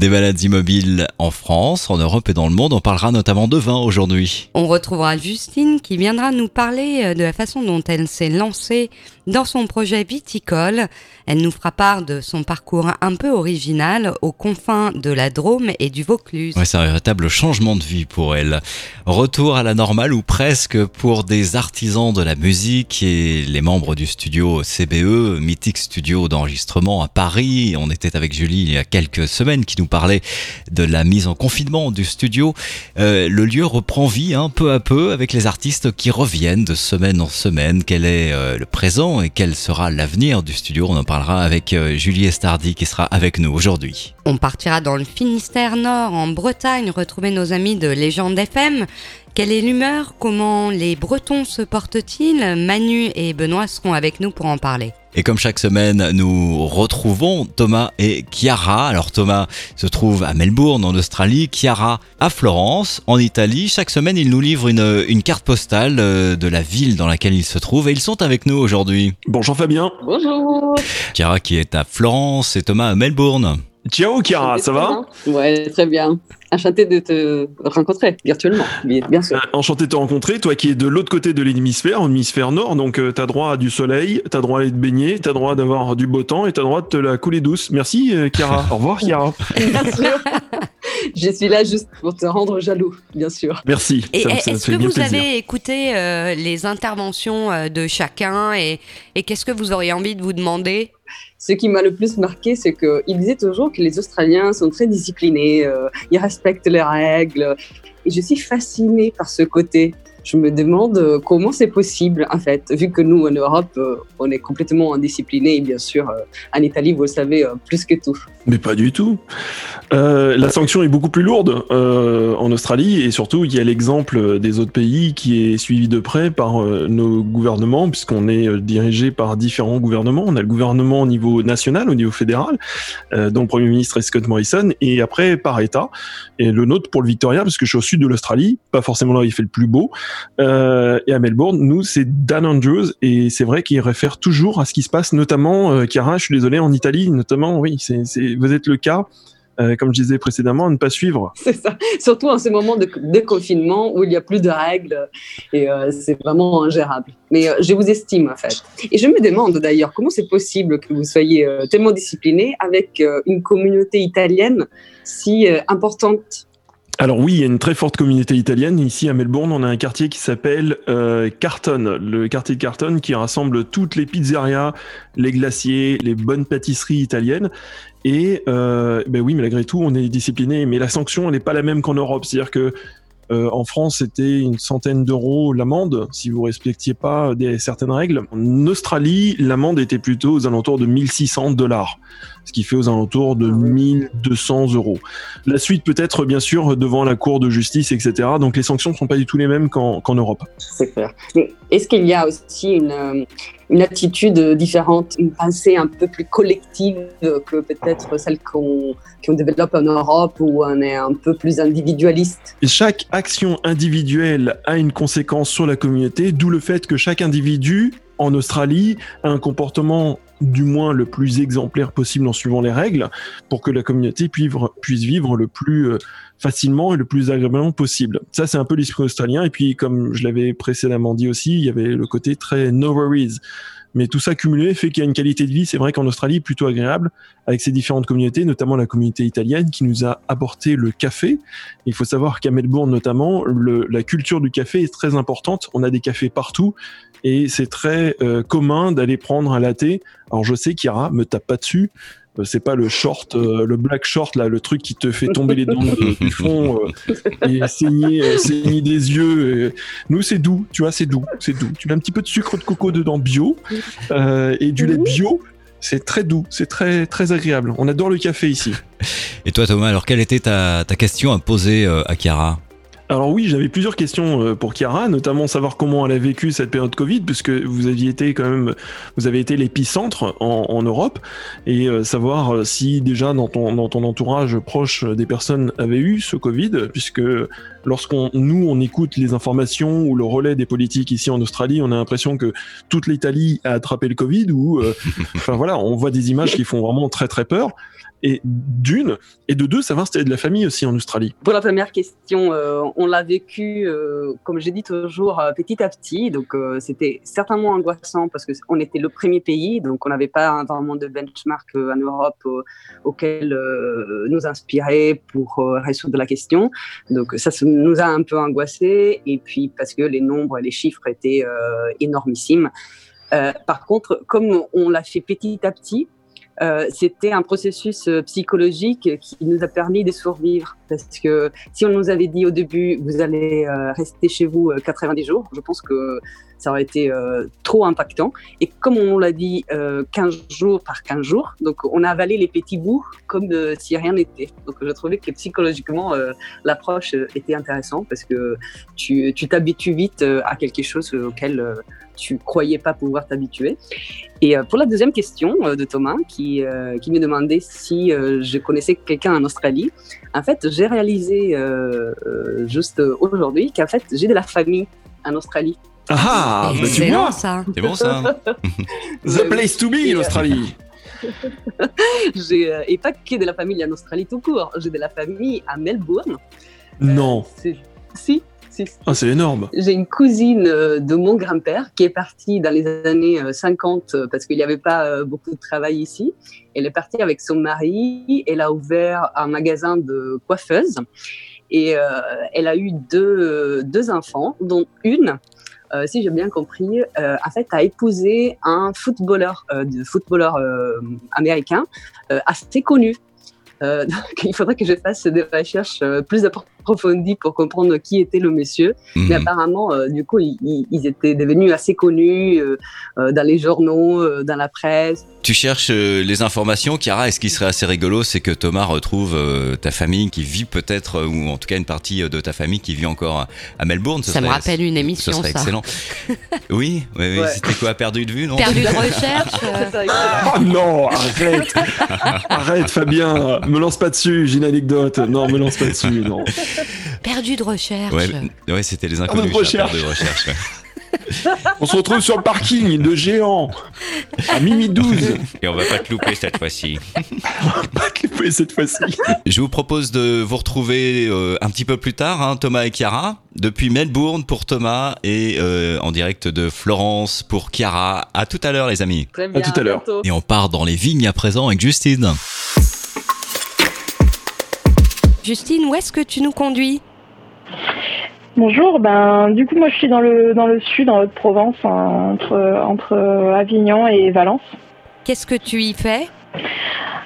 Des balades immobiles en France, en Europe et dans le monde. On parlera notamment de vin aujourd'hui. On retrouvera Justine qui viendra nous parler euh, de la façon dont elle s'est lancée dans son projet viticole. Elle nous fera part de son parcours un peu original aux confins de la Drôme et du Vaucluse. Ouais, c'est un véritable changement de vie pour elle. Retour à la normale ou presque pour des artisans de la musique et les membres du studio CBE, mythique studio d'enregistrement à Paris. On était avec Julie il y a quelques semaines qui nous parlait de la mise en confinement du studio. Euh, le lieu reprend vie un hein, peu à peu avec les artistes qui reviennent de semaine en semaine. Quel est euh, le présent et quel sera l'avenir du studio? On en parlera avec euh, Julie Estardi qui sera avec nous aujourd'hui. On partira dans le Finistère Nord, en Bretagne, retrouver nos amis de Légende FM. Quelle est l'humeur? Comment les Bretons se portent-ils? Manu et Benoît seront avec nous pour en parler. Et comme chaque semaine, nous retrouvons Thomas et Chiara. Alors Thomas se trouve à Melbourne en Australie, Chiara à Florence en Italie. Chaque semaine, ils nous livrent une, une carte postale euh, de la ville dans laquelle ils se trouvent et ils sont avec nous aujourd'hui. Bonjour Fabien. Bonjour. Chiara qui est à Florence et Thomas à Melbourne. Ciao Chiara, ça va? Ouais, très bien. Enchanté de te rencontrer virtuellement, bien sûr. Euh, enchanté de te rencontrer, toi qui es de l'autre côté de l'hémisphère, l'hémisphère nord, donc euh, tu as droit à du soleil, tu as droit à aller te baigner, tu as droit d'avoir du beau temps et tu as droit de te la couler douce. Merci euh, Chiara. Au revoir Chiara. bien sûr. Je suis là juste pour te rendre jaloux, bien sûr. Merci. Est-ce que vous avez écouté les interventions de chacun et, et qu'est-ce que vous auriez envie de vous demander? Ce qui m'a le plus marqué, c'est qu'il disait toujours que les Australiens sont très disciplinés, euh, ils respectent les règles. Et je suis fascinée par ce côté je me demande euh, comment c'est possible, en fait, vu que nous, en Europe, euh, on est complètement indisciplinés, et bien sûr, euh, en Italie, vous le savez, plus que tout. Mais pas du tout. la sanction est beaucoup plus lourde en Australie, et surtout, il y a l'exemple des autres pays qui est suivi de près par nos gouvernements, puisqu'on est dirigé par différents gouvernements. On a le gouvernement au niveau national, au niveau fédéral, dont le Premier ministre est Scott Morrison, et après par État. Et le nôtre pour le Victoria, parce que je suis au sud de l'Australie, pas forcément là où il fait le plus beau, euh, et à Melbourne, nous, c'est Dan Andrews, et c'est vrai qu'il réfère toujours à ce qui se passe, notamment, euh, Chiara, je suis désolé, en Italie, notamment, oui, c'est, vous êtes le cas. Euh, comme je disais précédemment, à ne pas suivre. C'est ça, surtout en ces moments de, confinement où il n'y a plus de règles et euh, c'est vraiment ingérable. Mais je vous estime en fait. Et je me demande d'ailleurs comment c'est possible que vous soyez tellement discipliné avec une communauté italienne si importante? Alors oui, il y a une très forte communauté italienne. Ici à Melbourne, on a un quartier qui s'appelle euh, Carton, le quartier de Carton qui rassemble toutes les pizzerias, les glaciers, les bonnes pâtisseries italiennes. Et euh, ben oui, malgré tout, on est discipliné. Mais la sanction, n'est pas la même qu'en Europe. C'est-à-dire que euh, en France, c'était une centaine d'euros l'amende si vous respectiez pas certaines règles. En Australie, l'amende était plutôt aux alentours de 1600 dollars ce qui fait aux alentours de 1200 ah euros. La suite peut être bien sûr devant la Cour de justice, etc. Donc les sanctions ne sont pas du tout les mêmes qu'en Europe. C'est clair. Est-ce qu'il y a aussi une, euh, une, attitude différente, une pensée un peu plus collective que peut-être celle qu'on développe en Europe où on est un peu plus individualiste? Chaque action individuelle a une conséquence sur la communauté, d'où le fait que chaque individu en Australie un comportement du moins le plus exemplaire possible en suivant les règles pour que la communauté puisse vivre le plus euh, facilement et le plus agréablement possible. Ça, c'est un peu l'esprit australien. Et puis, comme je l'avais précédemment dit aussi, il y avait le côté très no worries. Mais tout ça cumulé fait qu'il y a une qualité de vie, c'est vrai qu'en Australie, plutôt agréable, avec ces différentes communautés, notamment la communauté italienne qui nous a apporté le café. Il faut savoir qu'à Melbourne, notamment, la culture du café est très importante. On a des cafés partout et c'est très euh, commun d'aller prendre un latte. Alors je sais qu'Ira me tape pas dessus. Euh, c'est pas le short, euh, le black short là, le truc qui te fait tomber les dents du fond et saigner, saigner des yeux. Nous c'est doux, tu vois, c'est doux, c'est doux. Tu mets un petit peu de sucre de coco dedans bio et du lait bio. C'est très doux, c'est très très agréable. On adore le café ici. Et toi Thomas, alors quelle était ta, ta question à poser à Chiara? Alors oui, j'avais plusieurs questions euh, pour Chiara, notamment savoir comment elle a vécu cette période Covid, puisque vous aviez été quand même, vous avez été l'épicentre en, Europe, et euh, savoir euh, si déjà dans ton, dans ton entourage proche des personnes avaient eu ce Covid, puisque lorsqu'on nous on écoute les informations ou le relais des politiques ici en Australie, on a l'impression que toute l'Italie a attrapé le Covid, ou enfin voilà, on voit des images qui font vraiment très très peur et d'une, et de deux, savoir si tu de la famille aussi en Australie. Pour la première question, euh, on l'a vécu, euh, comme j'ai dit toujours, euh, petit à petit. Donc, c'était certainement angoissant parce qu'on était le premier pays, donc on n'avait pas vraiment de benchmark en Europe auquel nous inspirer pour résoudre la question. Donc, ça nous a un peu angoissé. Et puis, parce que les nombres et les chiffres étaient énormissimes. par contre, comme on l'a fait petit à petit, euh, c'était un processus euh, psychologique qui nous a permis de survivre. Parce que si on nous avait dit au début, vous allez euh, rester chez vous 90 jours, je pense que ça aurait été trop impactant. Et comme on l'a dit, 15 jours par 15 jours, donc on a avalé les petits bouts comme si rien n'était. Donc je trouvais que psychologiquement, l'approche était intéressante parce que tu t'habitues vite à quelque chose auquel tu croyais pas pouvoir t'habituer. Et euh, pour la deuxième question euh, de Thomas, qui, euh, qui me demandait si je connaissais quelqu'un en Australie, en fait, j'ai réalisé juste aujourd'hui qu'en fait, j'ai de la famille en Australie. Ah, bah, c'est bon ça. C'est bon ça. The place to be, l'Australie. et pas que de la famille en Australie tout court. J'ai de la famille à Melbourne. Non. si, ah, c'est énorme. J'ai une cousine euh, de mon grand-père qui est partie dans les années 50 euh, euh, parce qu'il n'y avait pas beaucoup de travail ici. Elle est partie avec son mari. Elle a ouvert un magasin de coiffeuse et elle a eu deux, deux enfants, dont une si j'ai bien compris, en fait, a épousé un footballeur, de footballeur américain assez connu. il faudrait que je fasse des recherches plus approfondies pour comprendre qui était le monsieur. Mais mhm. apparemment, euh, du coup, ils, étaient devenus assez connus euh, euh, dans les journaux, dans la presse. Tu cherches les informations, Chiara, et ce qui serait assez rigolo, c'est que Thomas retrouve ta famille qui vit peut-être, ou en tout cas une partie de ta famille qui vit encore à Melbourne. ça me rappelle une émission, ce serait excellent. oui, oui, oui. c'était quoi, perdu de vue, non? Perdu de recherche Oh non, arrête Arrête, Fabien, me lance pas dessus, j'ai une anecdote. Non, me lance pas dessus, non. Perdu de recherche. Ouais, c'était les inconnus. de recherche. de recherche on se retrouve sur le parking de géant à Mimi 12. Et on va pas te louper cette fois-ci. on va pas te louper cette fois-ci. Je vous propose de vous retrouver euh, un petit peu plus tard, hein, Thomas et Chiara, depuis Melbourne pour Thomas et euh, en direct de Florence pour Chiara. À tout à l'heure, les amis. Très bien, à tout à l'heure. Et on part dans les vignes à présent avec Justine. Justine, où est-ce que tu nous conduis Bonjour, ben du coup moi je suis dans le dans le sud, en Haute-Provence, entre entre Avignon et Valence. Qu'est-ce que tu y fais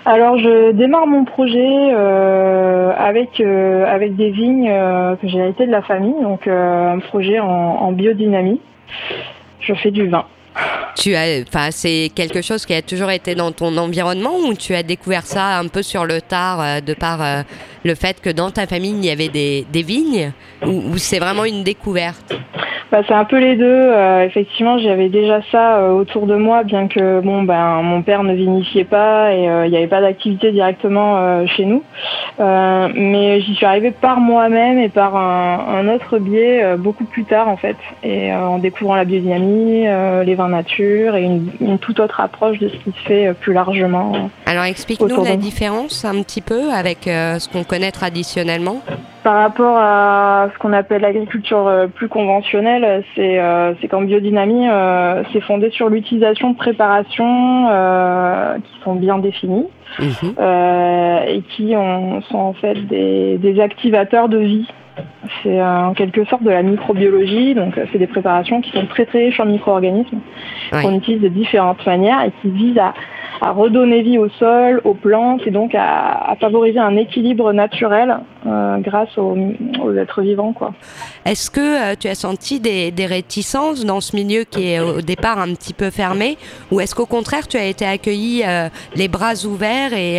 Alors je démarre mon projet euh, avec euh, avec des vignes euh, que j'ai hérité de la famille, donc un projet en, en biodynamie. Je fais du vin. Tu as, enfin, c'est quelque chose qui a toujours été dans ton environnement ou tu as découvert ça un peu sur le tard euh, de par euh, le fait que dans ta famille il y avait des, des vignes ou c'est vraiment une découverte? Bah, c'est un peu les deux. Euh, effectivement, j'avais déjà ça euh, autour de moi, bien que bon, ben, mon père ne vinifiait pas et euh, il n'y avait pas d'activité directement chez nous. mais j'y suis arrivée par moi-même et par un, autre biais beaucoup plus tard en fait, et en découvrant la biodynamie, les vins nature et une, une, toute autre approche de ce qui se fait plus largement. Alors explique-nous la différence un petit peu avec ce qu'on connaît traditionnellement. Par rapport à ce qu'on appelle l'agriculture euh, plus conventionnelle, c'est euh, qu'en biodynamie, euh, c'est fondé sur l'utilisation de préparations qui sont bien définies mhm. et qui ont, sont en fait des, des activateurs de vie. C'est en quelque sorte de la microbiologie, donc c'est des préparations qui sont très très riches en micro-organismes, qu'on utilise de différentes manières et qui visent à à redonner vie au sol, aux plantes et donc à, favoriser un équilibre naturel grâce aux, êtres vivants. Est-ce que tu as senti des, réticences dans ce milieu qui est au départ un petit peu fermé ou est-ce qu'au contraire tu as été accueilli les bras ouverts et,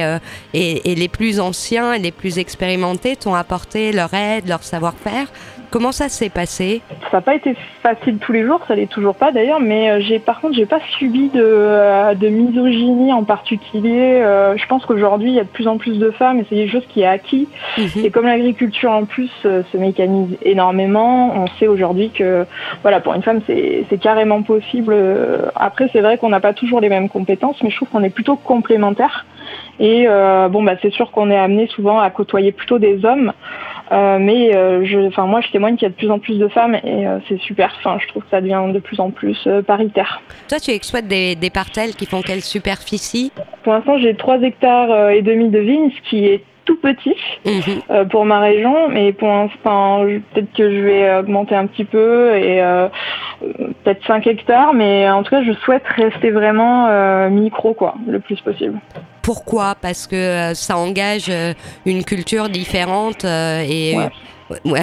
et, et les plus anciens et les plus expérimentés t'ont apporté leur aide, leur savoir-faire? Comment ça s'est passé Ça n'a pas été facile tous les jours, ça l'est toujours pas d'ailleurs, mais euh, j'ai par contre j'ai pas subi de, euh, misogynie en particulier. Euh, je pense qu'aujourd'hui il y a de plus en plus de femmes et c'est des choses qui est acquis. Mhm. Et comme l'agriculture en plus se mécanise énormément, on sait aujourd'hui que voilà pour une femme c'est carrément possible. Après c'est vrai qu'on n'a pas toujours les mêmes compétences, mais je trouve qu'on est plutôt complémentaires. Et bon bah c'est sûr qu'on est amené souvent à côtoyer plutôt des hommes. Euh, mais euh, je, enfin moi je témoigne qu'il y a de plus en plus de femmes et euh, c'est super. Enfin je trouve que ça devient de plus en plus paritaire. Toi tu exploites des, des parcelles qui font quelle superficie? Pour l'instant j'ai 3 hectares et demi de vignes, ce qui est tout petit mhm. pour ma région, mais pour l'instant, peut-être que je vais augmenter un petit peu et peut-être 5 hectares, mais en tout cas, je souhaite rester vraiment micro, quoi, le plus possible. Pourquoi? Parce que euh, ça engage euh, une culture différente euh, et Ouais,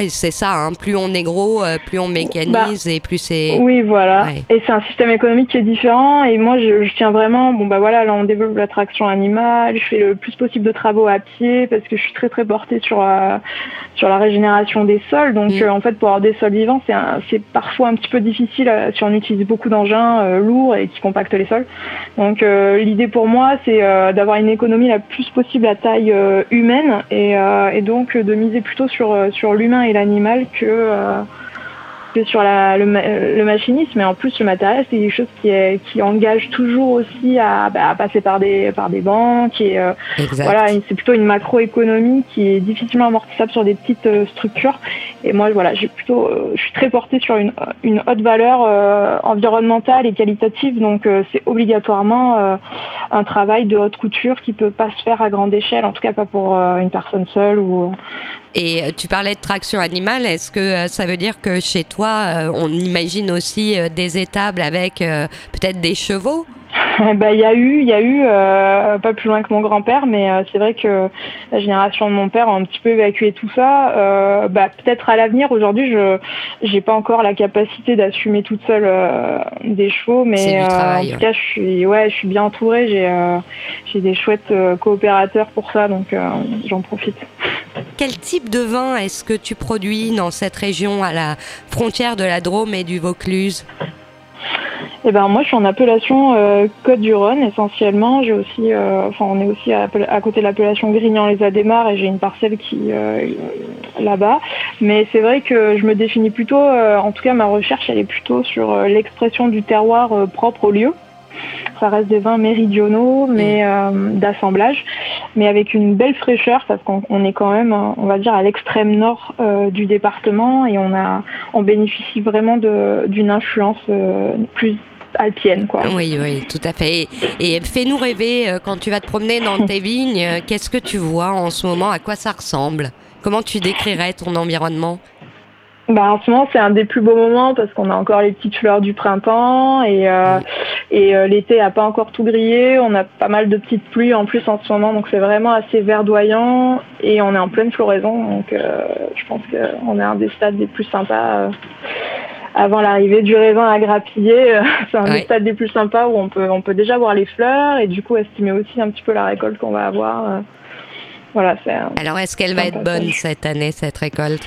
c'est ça. Hein. Plus on est gros, euh, plus on mécanise bah, et plus c'est. Oui, voilà. Et c'est un système économique qui est différent. Et moi, je, je, tiens vraiment. Bon, bah voilà, là, on développe l'attraction animale. Je fais le plus possible de travaux à pied parce que je suis très très portée sur euh, sur la régénération des sols. Donc, mm. euh, en fait, pour avoir des sols vivants, c'est c'est parfois un petit peu difficile si on utilise beaucoup d'engins lourds et qui compactent les sols. Donc, l'idée pour moi, c'est d'avoir une économie la plus possible à taille humaine et, et donc de miser plutôt sur sur l'humain et l'animal que euh, que sur la, le, le, machinisme, mais en plus le matériel, c'est quelque chose qui, est, qui engage toujours aussi à, bah, à passer par des, par des banques. Et, euh, voilà, c'est plutôt une macroéconomie qui est difficilement amortissable sur des petites euh, structures. Et moi, voilà, j'ai plutôt, je suis très portée sur une, une haute valeur environnementale et qualitative, donc c'est obligatoirement un travail de haute couture qui peut pas se faire à grande échelle, en tout cas pas pour une personne seule ou et tu parlais de traction animale. Est-ce que ça veut dire que chez toi, euh, on imagine aussi euh, des étables avec euh, peut-être des chevaux? bah, il y a eu, il y a eu pas plus loin que mon grand-père, mais c'est vrai que la génération de mon père a un petit peu évacué tout ça. bah, peut-être à l'avenir. Aujourd'hui, je j'ai pas encore la capacité d'assumer toute seule des chevaux, mais en tout cas, je suis ouais, je suis bien entourée. J'ai j'ai des chouettes coopérateurs pour ça, donc j'en profite. Quel type de vin est-ce que tu produis dans cette région à la frontière de la Drôme et du Vaucluse? Eh ben moi je suis en appellation euh, Côte du Rhône essentiellement. J'ai aussi, euh, on est aussi à, côté de l'appellation Grignan les Adémars et j'ai une parcelle qui euh, là-bas. Mais c'est vrai que je me définis plutôt, en tout cas ma recherche elle est plutôt sur l'expression du terroir propre au lieu ça reste des vins méridionaux, mais mm. euh, d'assemblage, mais avec une belle fraîcheur parce qu'on est quand même, on va dire, à l'extrême nord euh, du département et on a, on bénéficie vraiment d'une influence euh, plus alpienne. Quoi. Oui, oui, tout à fait. Et, fais-nous rêver, quand tu vas te promener dans tes vignes, qu'est-ce que tu vois en ce moment? À quoi ça ressemble? Comment tu décrirais ton environnement? Bah, en ce moment, c'est un des plus beaux moments parce qu'on a encore les petites fleurs du printemps et, euh, et euh, l'été a pas encore tout grillé. On a pas mal de petites pluies en plus en ce moment, donc c'est vraiment assez verdoyant et on est en pleine floraison. Donc euh, je pense qu'on est un des stades les plus sympas avant l'arrivée du raisin à grappiller. c'est un des stades les plus sympas où on peut, on peut déjà voir les fleurs et du coup estimer aussi un petit peu la récolte qu'on va avoir. Voilà, Alors est-ce qu'elle va être bonne cette année, cette récolte?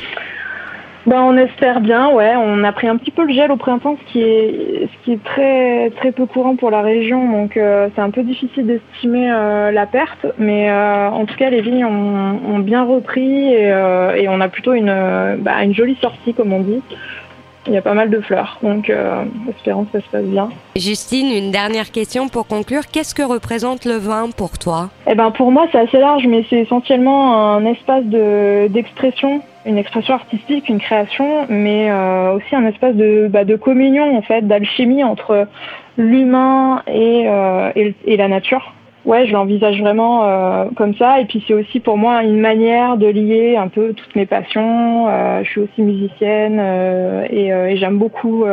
Ben, on espère bien, ouais. On a pris un petit peu le gel au printemps, ce qui est, ce qui est très, très peu courant pour la région. Donc, euh, c'est un peu difficile d'estimer euh, la perte. Mais euh, en tout cas, les vignes ont, ont bien repris et, et, on a plutôt une, bah, une jolie sortie, comme on dit. Il y a pas mal de fleurs, donc espérons que ça se passe bien. Justine, une dernière question pour conclure. Qu'est-ce que représente le vin pour toi? Eh ben, pour moi, c'est assez large, mais c'est essentiellement un espace d'expression une expression artistique, une création, mais euh, aussi un espace de, bah, de communion en fait, d'alchimie entre l'humain et, euh, et, la nature. Ouais, je l'envisage vraiment euh, comme ça. Et puis c'est aussi pour moi une manière de lier un peu toutes mes passions. Euh, je suis aussi musicienne euh, et, et j'aime beaucoup,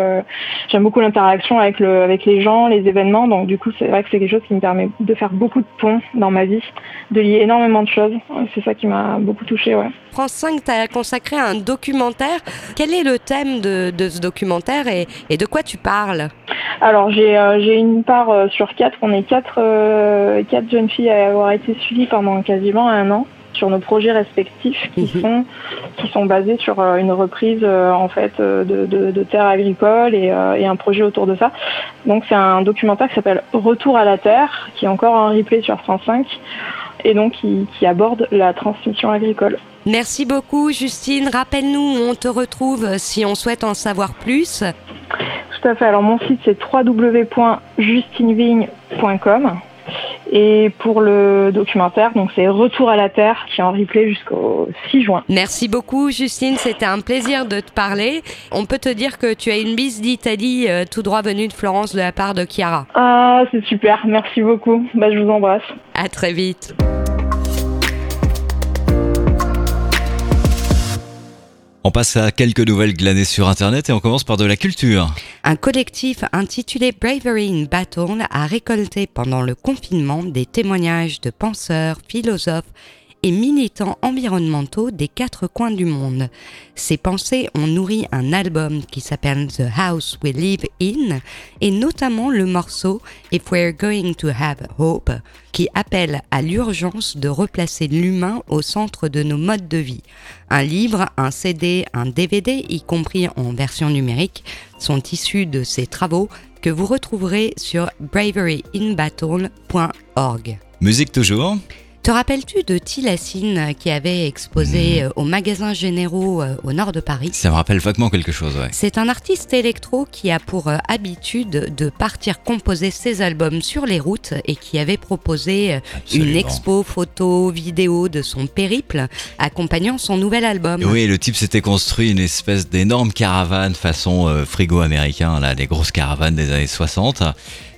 j'aime beaucoup l'interaction avec le, avec les gens, les événements. Donc du coup, c'est vrai que c'est quelque chose qui me permet de faire beaucoup de ponts dans ma vie, de lier énormément de choses. C'est ça qui m'a beaucoup touchée. Ouais. France 5 t'a consacré un documentaire. Quel est le thème de, de ce documentaire et, et, de quoi tu parles? Alors j'ai j'ai une part sur quatre. On est quatre quatre jeunes filles à avoir été suivies pendant quasiment un an sur nos projets respectifs qui mhm. sont qui sont basés sur euh, une reprise euh, en fait euh, de, de, terres agricoles et, et, un projet autour de ça. Donc c'est un documentaire qui s'appelle Retour à la terre, qui est encore un replay sur France 5 et donc qui, qui aborde la transmission agricole. Merci beaucoup Justine. Rappelle-nous où on te retrouve si on souhaite en savoir plus. Tout à fait. Alors mon site c'est www.justinevigne.com. Et pour le documentaire, donc c'est Retour à la Terre qui est en replay jusqu'au 6 juin. Merci beaucoup Justine, c'était un plaisir de te parler. On peut te dire que tu as une bise d'Italie euh, tout droit venue de Florence de la part de Chiara. Ah, c'est super, merci beaucoup. Bah, je vous embrasse. À très vite. On passe à quelques nouvelles glanées sur Internet et on commence par de la culture. Un collectif intitulé Bravery in Battle a récolté pendant le confinement des témoignages de penseurs, philosophes et militants environnementaux des quatre coins du monde. Ces pensées ont nourri un album qui s'appelle The House We Live In et notamment le morceau If We're Going to Have Hope qui appelle à l'urgence de replacer l'humain au centre de nos modes de vie. Un livre, un CD, un DVD, y compris en version numérique, sont issus de ces travaux que vous retrouverez sur braveryinbattle.org. Musique toujours te rappelles-tu de Tilassine qui avait exposé au magasin généraux euh, au nord de Paris? Ça me rappelle vaguement quelque chose, ouais. C'est un artiste électro qui a pour euh, habitude de partir composer ses albums sur les routes et qui avait proposé une expo photo, vidéo de son périple accompagnant son nouvel album. Oui, le type s'était construit une espèce d'énorme caravane façon frigo américain, là, les grosses caravanes des années 60.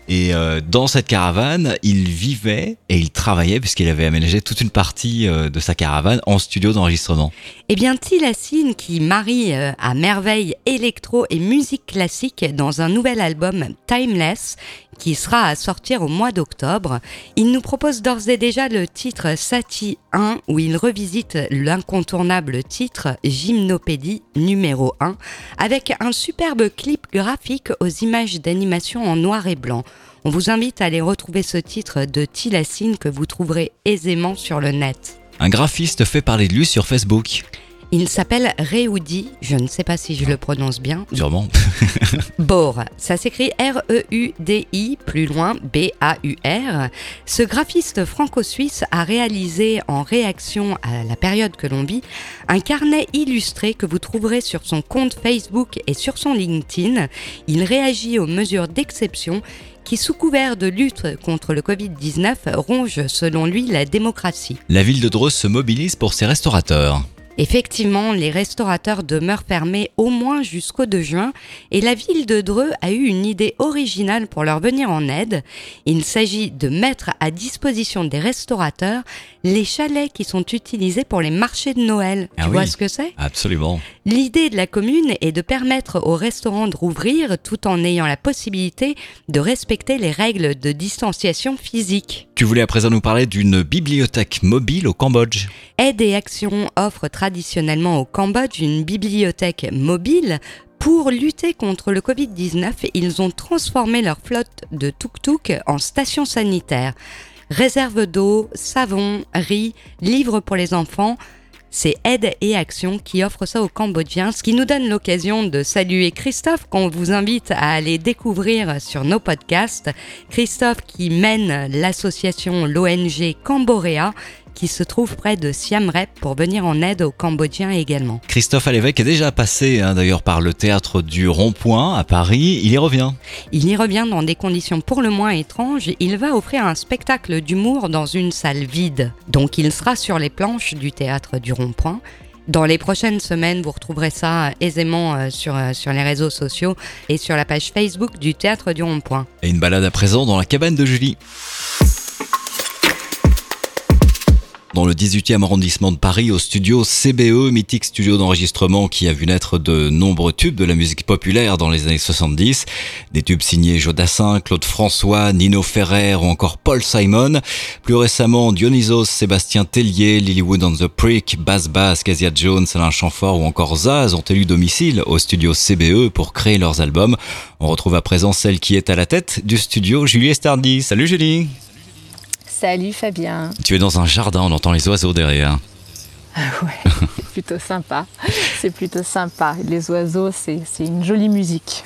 Et euh, dans cette caravane, il vivait et il travaillait puisqu'il avait aménagé toute une partie euh, de sa caravane en studio d'enregistrement. Eh bien, Tilassine, qui marie euh, à merveille électro et musique classique dans un nouvel album Timeless, qui sera à sortir au mois d'octobre, il nous propose d'ores et déjà le titre Sati 1, où il revisite l'incontournable titre Gymnopédie numéro 1, avec un superbe clip graphique aux images d'animation en noir et blanc. On vous invite à aller retrouver ce titre de Tilassine que vous trouverez aisément sur le net. Un graphiste fait parler de lui sur Facebook. Il s'appelle Reudi, je ne sais pas si je le prononce bien. Sûrement. Bor, ça s'écrit R-E-U-D-I, plus loin B-A-U-R. Ce graphiste franco-suisse a réalisé en réaction à la période que l'on vit un carnet illustré que vous trouverez sur son compte Facebook et sur son LinkedIn. Il réagit aux mesures d'exception qui, sous couvert de lutte contre le Covid-19, ronge selon lui la démocratie. La ville de Dreux se mobilise pour ses restaurateurs. Effectivement, les restaurateurs demeurent fermés au moins jusqu'au 2 juin et la ville de Dreux a eu une idée originale pour leur venir en aide. Il s'agit de mettre à disposition des restaurateurs les chalets qui sont utilisés pour les marchés de Noël. Ah tu vois ce que c'est? Absolument. L'idée de la commune est de permettre aux restaurants de rouvrir tout en ayant la possibilité de respecter les règles de distanciation physique. Tu voulais à présent nous parler d'une bibliothèque mobile au Cambodge? Aide et Action offre traditionnellement au Cambodge une bibliothèque mobile pour lutter contre le Covid-19, ils ont transformé leur flotte de tuk-tuk en station sanitaire réserve d'eau, savon, riz, livres pour les enfants. C'est Aide et Action qui offre ça aux Cambodgiens, ce qui nous donne l'occasion de saluer Christophe qu'on vous invite à aller découvrir sur nos podcasts. Christophe qui mène l'association, l'ONG Camborea qui se trouve près de Siam Reap pour venir en aide aux Cambodgiens également. Christophe Alévèque est déjà passé hein, d'ailleurs par le théâtre du Rond-Point à Paris. Il y revient. Il y revient dans des conditions pour le moins étranges. Il va offrir un spectacle d'humour dans une salle vide. Donc il sera sur les planches du théâtre du Rond-Point. Dans les prochaines semaines, vous retrouverez ça aisément euh, sur, euh, sur les réseaux sociaux et sur la page Facebook du Théâtre du Rond-Point. Et une balade à présent dans la cabane de Julie. Dans le 18e arrondissement de Paris au studio CBE, mythique studio d'enregistrement qui a vu naître de nombreux tubes de la musique populaire dans les années 70. Des tubes signés Jodassin, Claude François, Nino Ferrer ou encore Paul Simon. Plus récemment, Dionysos, Sébastien Tellier, Lilywood on the Prick, Bass Bass, Kezia Jones, Alain Chamfort ou encore Zaz ont élu domicile au studio CBE pour créer leurs albums. On retrouve à présent celle qui est à la tête du studio, Julie Estardi. Salut Julie Salut Fabien. Tu es dans un jardin, on entend les oiseaux derrière. Ah ouais, c'est plutôt sympa. C'est plutôt sympa. Les oiseaux, c'est une jolie musique.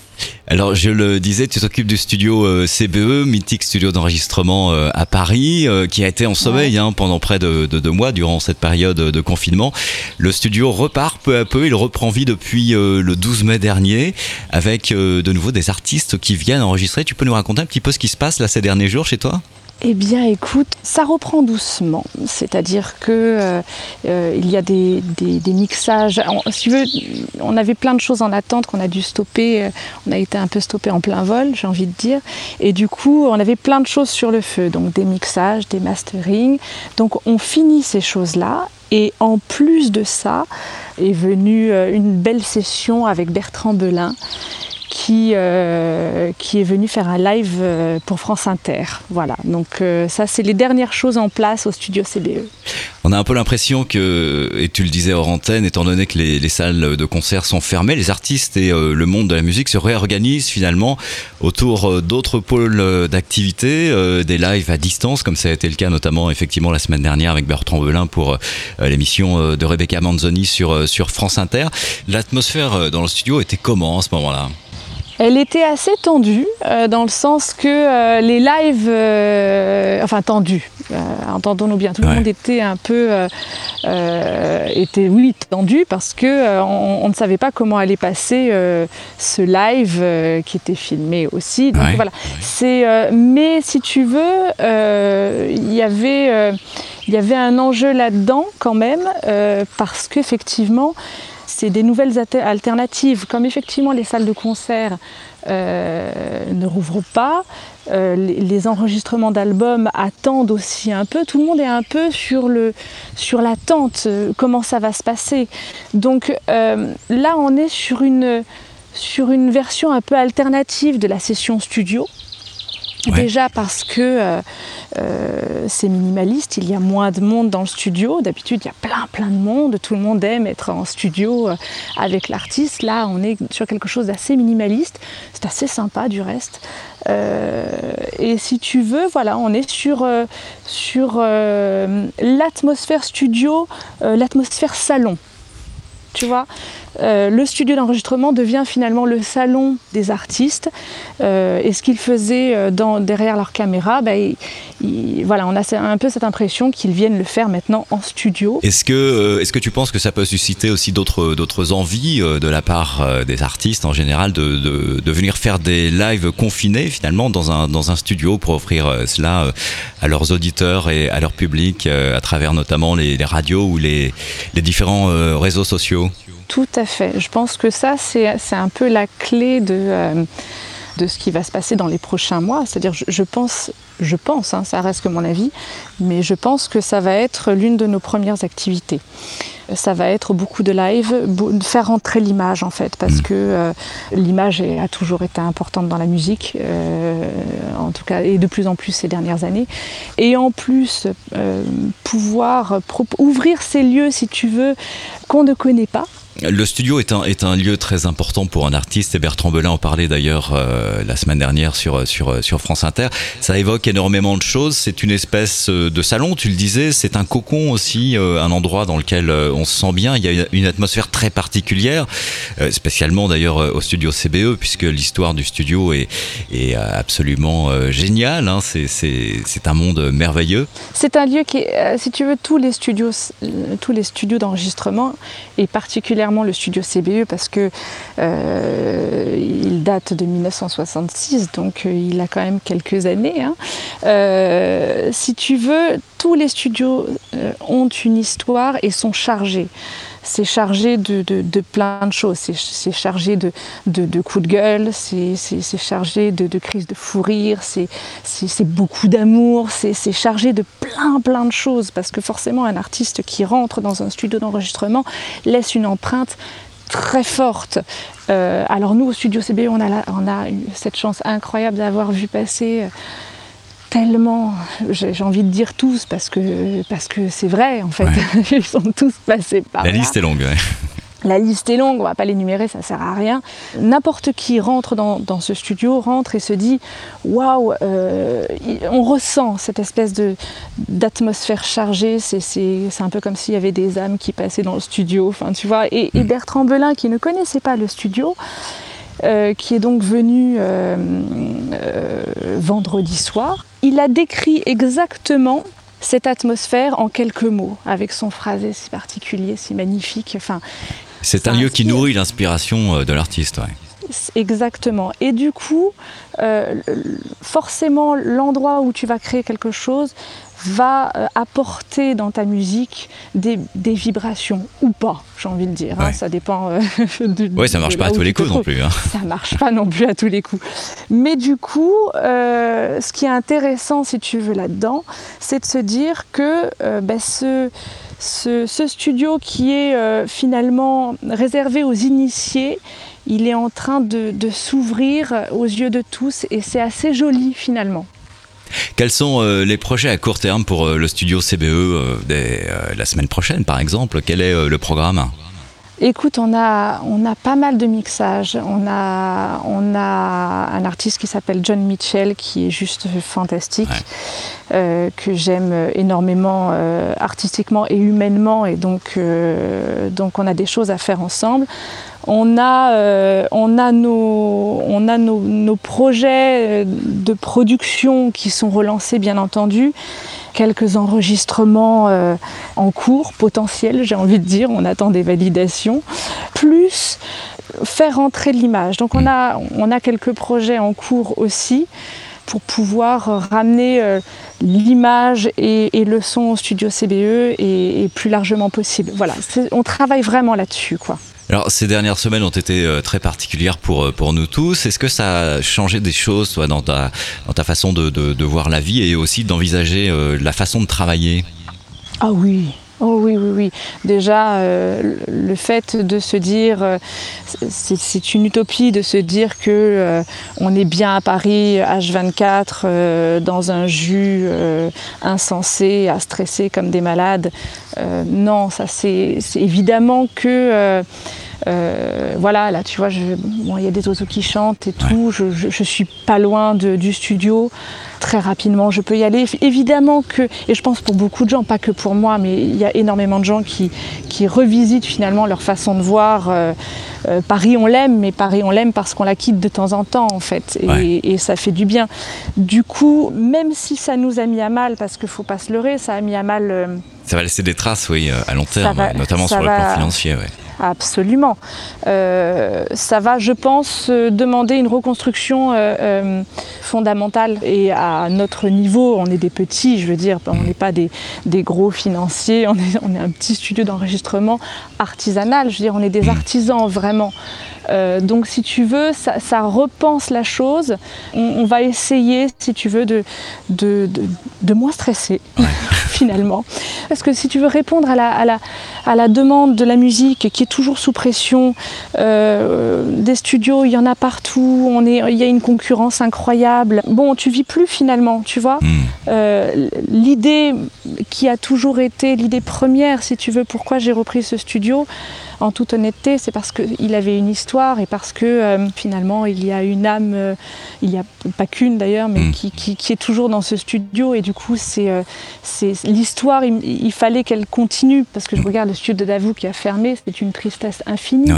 Alors, je le disais, tu t'occupes du studio euh, CBE, mythique studio d'enregistrement euh, à Paris, euh, qui a été en sommeil hein, pendant près de, deux mois durant cette période de confinement. Le studio repart peu à peu, il reprend vie depuis le 12 mai dernier, avec de nouveau des artistes qui viennent enregistrer. Tu peux nous raconter un petit peu ce qui se passe là ces derniers jours chez toi? Eh bien, écoute, ça reprend doucement. C'est-à-dire que euh, euh, il y a des, mixages. si tu veux, on avait plein de choses en attente qu'on a dû stopper. Euh, on a été un peu stoppé en plein vol, j'ai envie de dire. Et du coup, on avait plein de choses sur le feu. Donc des mixages, des masterings. Donc on finit ces choses-là. Et en plus de ça, est venue une belle session avec Bertrand Belin qui, euh, qui est venu faire un live euh, pour France Inter. Voilà, donc euh, ça c'est les dernières choses en place au studio CBE. On a un peu l'impression que, et tu le disais hors antenne, étant donné que les, les salles de concert sont fermées, les artistes et le monde de la musique se réorganisent finalement autour d'autres pôles d'activité, des lives à distance, comme ça a été le cas notamment effectivement la semaine dernière avec Bertrand Belin pour l'émission de Rebecca Manzoni sur, sur France Inter. L'atmosphère dans le studio était comment à ce moment-là? Elle était assez tendue, euh, dans le sens que euh, les lives, euh, enfin tendus, entendons-nous bien, tout le monde était un peu, était oui tendu parce que on, ne savait pas comment allait passer ce live qui était filmé aussi. Donc voilà. C'est, mais si tu veux, il y avait, il y avait un enjeu là-dedans quand même parce qu'effectivement c'est des nouvelles alternatives, comme effectivement les salles de concert euh, ne rouvrent pas, euh, les, enregistrements d'albums attendent aussi un peu, tout le monde est un peu sur, le, sur l'attente, euh, comment ça va se passer. Donc là, on est sur une, sur une version un peu alternative de la session studio. Déjà parce que euh, euh, c'est minimaliste, il y a moins de monde dans le studio. D'habitude, il y a plein plein de monde, tout le monde aime être en studio euh, avec l'artiste. Là, on est sur quelque chose d'assez minimaliste. C'est assez sympa du reste. et si tu veux, voilà, on est sur, sur l'atmosphère studio, l'atmosphère salon. Tu vois? Euh, le studio d'enregistrement devient finalement le salon des artistes. Euh, et ce qu'ils faisaient euh, derrière leur caméra, bah, voilà, on a un peu cette impression qu'ils viennent le faire maintenant en studio. Est-ce que, tu penses que ça peut susciter aussi d'autres envies de la part des artistes en général de, venir faire des lives confinés finalement dans un, studio pour offrir cela à leurs auditeurs et à leur public à travers notamment les, radios ou les différents réseaux sociaux? Tout à fait. Je pense que ça, c'est un peu la clé de, euh, de ce qui va se passer dans les prochains mois. C'est-à-dire, je, pense, je pense hein, ça reste que mon avis, mais je pense que ça va être l'une de nos premières activités. Ça va être beaucoup de live, faire rentrer l'image en fait, parce mm. que euh, l'image a toujours été importante dans la musique, euh, en tout cas, et de plus en plus ces dernières années. Et en plus, pouvoir ouvrir ces lieux, si tu veux, qu'on ne connaît pas, le studio est un, est un lieu très important pour un artiste, et Bertrand Belin en parlait d'ailleurs euh, la semaine dernière sur, sur, sur France Inter. Ça évoque énormément de choses, c'est une espèce euh, de salon, tu le disais, c'est un cocon aussi, euh, un endroit dans lequel on se sent bien, il y a une atmosphère très particulière, spécialement d'ailleurs au studio CBE, puisque l'histoire du studio est, est absolument géniale, hein. c'est un monde merveilleux. C'est un lieu qui, si tu veux, tous les studios, tous les studios d'enregistrement, et particulièrement le studio CBE parce que euh, il date de 1966, donc euh, il a quand même quelques années. Hein. Euh, si tu veux, tous les studios ont une histoire et sont chargés. C'est chargé de, plein de choses. C'est chargé de, coups de gueule, c'est chargé de, crises de fou rire, c'est beaucoup d'amour, c'est chargé de plein plein de choses. Parce que forcément, un artiste qui rentre dans un studio d'enregistrement laisse une empreinte très forte. Euh, alors nous, au studio CB, on a, on a eu cette chance incroyable d'avoir vu passer euh, tellement, j'ai envie de dire tous, parce que parce que c'est vrai en fait, ils sont tous passés par La liste est longue. La liste est longue, on va pas l'énumérer, ça sert à rien. N'importe qui rentre dans, ce studio, rentre et se dit waouh, euh, on ressent cette espèce de d'atmosphère chargée. C'est un peu comme s'il y avait des âmes qui passaient dans le studio. Enfin, tu vois. Et, et hmm. Bertrand Belin, qui ne connaissait pas le studio, euh, qui est donc venu euh, vendredi soir, il a décrit exactement cette atmosphère en quelques mots, avec son phrasé si particulier, si magnifique. Enfin, c'est un lieu qui nourrit l'inspiration euh, de l'artiste. Exactement. Et du coup, euh, forcément, l'endroit où tu vas créer quelque chose va euh, apporter dans ta musique des, vibrations ou pas, j'ai envie de dire. Hein. ça dépend. oui, ça marche pas à tous les coups non plus. Hein. Ça marche pas non plus à tous les coups. Mais du coup, ce qui est intéressant, si tu veux, là-dedans, c'est de se dire que ben, ce ce, studio qui est euh, finalement réservé aux initiés, il est en train de, s'ouvrir aux yeux de tous et c'est assez joli finalement. Quels sont euh, les projets à court terme pour euh, le studio CBE la semaine prochaine par exemple? Quel est le programme? Écoute, on a, on a pas mal de mixages. On a, on a un artiste qui s'appelle John Mitchell qui est juste fantastique, euh, que j'aime énormément euh, artistiquement et humainement. Et donc, euh, donc, on a des choses à faire ensemble. On a, on a, nos, on a nos, nos projets de production qui sont relancés, bien entendu quelques enregistrements euh, en cours, potentiels, j'ai envie de dire, on attend des validations, plus faire entrer l'image. Donc on a, on a quelques projets en cours aussi pour pouvoir ramener euh, l'image et, le son au studio CBE et, et plus largement possible. Voilà, on travaille vraiment là-dessus. quoi. Alors, ces dernières semaines ont été euh, très particulières pour, euh, pour nous tous. Est-ce que ça a changé des choses, toi, dans ta, dans ta façon de, de, voir la vie et aussi d'envisager euh, la façon de travailler? Ah oui, Oh oui, oui, oui. Déjà, le fait de se dire, c'est une utopie de se dire que on est bien à Paris, H24, dans un jus insensé, à stresser comme des malades. non, ça c'est évidemment que euh, voilà, là, tu vois, il y a des oiseaux qui chantent et tout. Je, je, suis pas loin du studio. Très rapidement, je peux y aller. Évidemment que, et je pense pour beaucoup de gens, pas que pour moi, mais il y a énormément de gens qui, qui revisitent finalement leur façon de voir. Euh, euh, Paris, on l'aime, mais Paris, on l'aime parce qu'on la quitte de temps en temps, en fait. Et, ça fait du bien. Du coup, même si ça nous a mis à mal, parce qu'il faut pas se leurrer, ça a mis à mal. ça va laisser des traces, oui, à long terme, notamment sur le plan financier. Ouais. Absolument. Euh, ça va, je pense, demander une reconstruction euh, euh, fondamentale. Et à notre niveau, on est des petits, je veux dire, on n'est pas des, gros financiers, on est un petit studio d'enregistrement artisanal, je veux dire, on est des artisans vraiment. Euh, donc si tu veux, ça, repense la chose. On, va essayer, si tu veux, de, de, moins stresser, finalement. Parce que si tu veux répondre à la, à, la, à la, demande de la musique qui est toujours sous pression, euh, des studios, il y en a partout, on est, il y a une concurrence incroyable. Bon, tu vis plus finalement, tu vois. Hmm. Euh, l'idée qui a toujours été, l'idée première, si tu veux, pourquoi j'ai repris ce studio, en toute honnêteté, c'est parce qu'il avait une histoire et parce que euh, finalement il y a une âme, euh, il n'y a pas qu'une d'ailleurs, mais mm. qui, est toujours dans ce studio. Et du coup c'est euh, l'histoire, il, fallait qu'elle continue. Parce que je regarde le studio de Davou qui a fermé, c'est une tristesse infinie.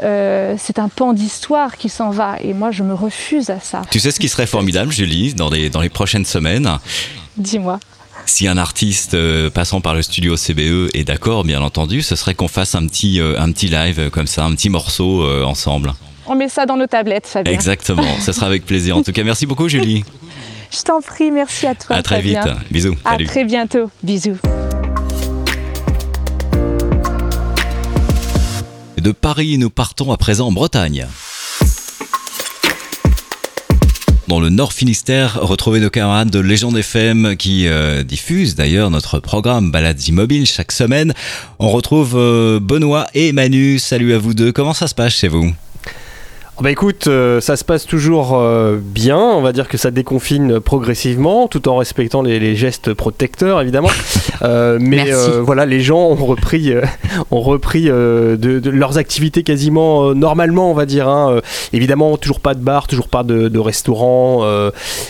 c'est un pan d'histoire qui s'en va. Et moi je me refuse à ça. Tu sais ce qui serait formidable, Julie, dans les, dans les prochaines semaines? Dis-moi si un artiste euh, passant par le studio CBE est d'accord, bien entendu, ce serait qu'on fasse un petit, euh, un petit live euh, comme ça, un petit morceau ensemble. On met ça dans nos tablettes, Fabien. Exactement, ce sera avec plaisir. En tout cas, merci beaucoup, Julie. Je t'en prie, merci à toi. À très vite. Bisous. À très bientôt. Bisous. De Paris, nous partons à présent en Bretagne. Dans le Nord Finistère, retrouvez nos camarades de Légende FM qui euh, diffusent d'ailleurs notre programme Balades immobiles chaque semaine. On retrouve euh, Benoît et Manu. Salut à vous deux. Comment ça se passe chez vous? Bah écoute, euh, ça se passe toujours euh, bien. On va dire que ça déconfine progressivement, tout en respectant les, gestes protecteurs, évidemment. Euh, mais voilà, les gens ont repris, ont repris de, leurs activités quasiment normalement, on va dire. Hein. évidemment, toujours pas de bar, toujours pas de, de restaurant,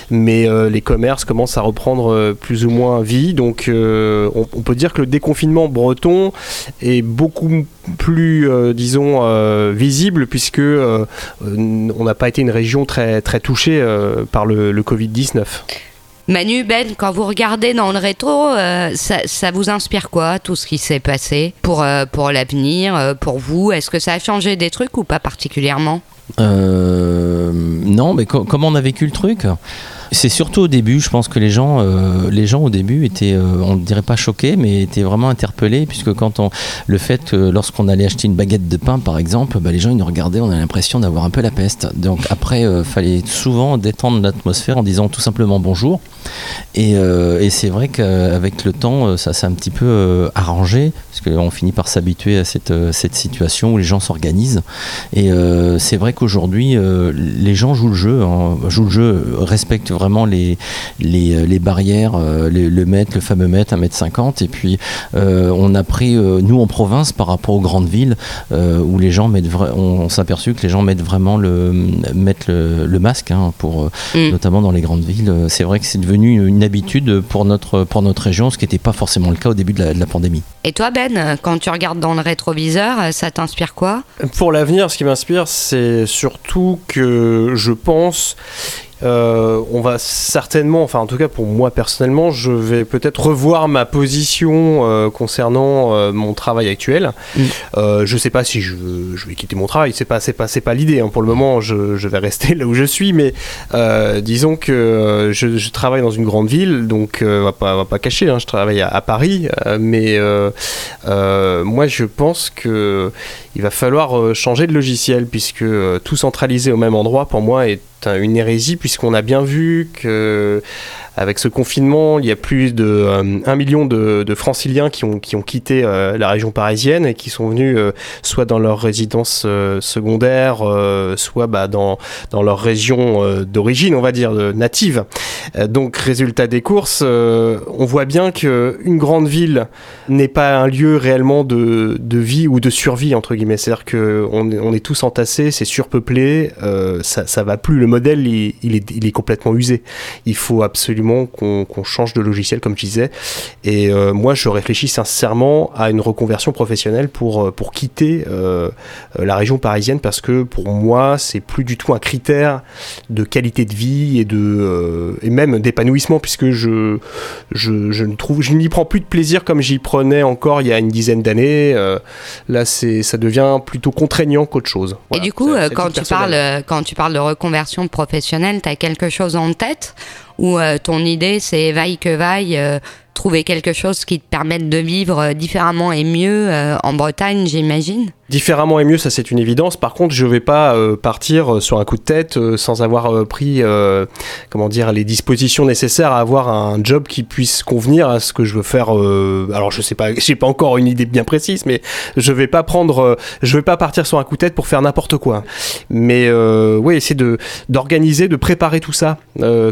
mais les commerces commencent à reprendre plus ou moins vie. Donc, on, on, peut dire que le déconfinement breton est beaucoup plus, disons, visible puisque euh, on n'a pas été une région très, très touchée euh, par le, Covid-19. Manu, Ben, quand vous regardez dans le rétro, euh, ça, vous inspire quoi, tout ce qui s'est passé pour, pour l'avenir, pour vous? Est-ce que ça a changé des trucs ou pas particulièrement? Non, mais comment on a vécu le truc? C'est surtout au début, je pense que les gens, euh, au début étaient, euh, on ne dirait pas choqués, mais étaient vraiment interpellés, puisque quand on, le fait que lorsqu'on allait acheter une baguette de pain, par exemple, bah, les gens ils nous regardaient, on a l'impression d'avoir un peu la peste. Donc après, il euh, fallait souvent détendre l'atmosphère en disant tout simplement bonjour. Et, c'est vrai qu'avec le temps, ça s'est un petit peu arrangé, parce qu'on finit par s'habituer à cette, cette situation où les gens s'organisent. Et c'est vrai qu'aujourd'hui, les gens jouent le jeu, hein, jouent le jeu, respectent vraiment les, les, euh, les barrières, euh, le mètre, le fameux mètre, 1 mètre 50. Et puis, euh, on a pris, nous en province, par rapport aux grandes villes, où les gens mettent, on, s'est aperçu que les gens mettent vraiment le, mettent le, masque, hein, pour, mm. notamment dans les grandes villes. C'est vrai que c'est devenu une habitude pour notre, pour notre région, ce qui n'était pas forcément le cas au début de la, de la pandémie. Et toi, Ben, quand tu regardes dans le rétroviseur, ça t'inspire quoi? Pour l'avenir, ce qui m'inspire, c'est surtout que je pense euh, on va certainement, enfin en tout cas pour moi personnellement, je vais peut-être revoir ma position euh, concernant euh, mon travail actuel. Mm. je sais pas si je, vais quitter mon travail, c'est pas c'est pas c'est pas l'idée. Hein. Pour le moment, je, vais rester là où je suis, mais disons que je, travaille dans une grande ville, donc on va pas va pas cacher. Hein, je travaille à, Paris, mais moi je pense que il va falloir changer de logiciel puisque tout centraliser au même endroit pour moi est une hérésie puisqu'on a bien vu que avec ce confinement, il y a plus de euh, 1 million de, franciliens qui ont, qui ont quitté euh, la région parisienne et qui sont venus euh, soit dans leur résidence secondaire, soit bah, dans, dans leur région d'origine, on va dire, native. donc, résultat des courses, on voit bien qu'une grande ville n'est pas un lieu réellement de, de, vie ou de survie, entre guillemets. C'est-à-dire qu'on on est tous entassés, c'est surpeuplé, ça, ça va plus. Le modèle, il, il, est, il est complètement usé. Il faut absolument qu'on change de logiciel, comme je disais. Et euh, moi, je réfléchis sincèrement à une reconversion professionnelle pour, euh, pour quitter euh, la région parisienne parce que pour moi, c'est plus du tout un critère de qualité de vie et, de, et même d'épanouissement puisque je, je, je, ne trouve, je n'y prends plus de plaisir comme j'y prenais encore il y a une dizaine d'années. là, ça devient plutôt contraignant qu'autre chose. et du coup, quand, tu parles, quand tu parles de reconversion professionnelle, tu as quelque chose en tête? Ou euh, ton idée c'est vaille que vaille, euh, trouver quelque chose qui te permette de vivre euh, différemment et mieux en Bretagne, j'imagine Différemment et mieux, ça c'est une évidence. Par contre, je vais pas euh, partir euh, sur un coup de tête euh, sans avoir pris, comment dire, les dispositions nécessaires à avoir un job qui puisse convenir à ce que je veux faire. alors, je sais pas, j'ai pas encore une idée bien précise, mais je vais pas prendre, je vais pas partir sur un coup de tête pour faire n'importe quoi. Mais oui, essayer de d'organiser, de préparer tout ça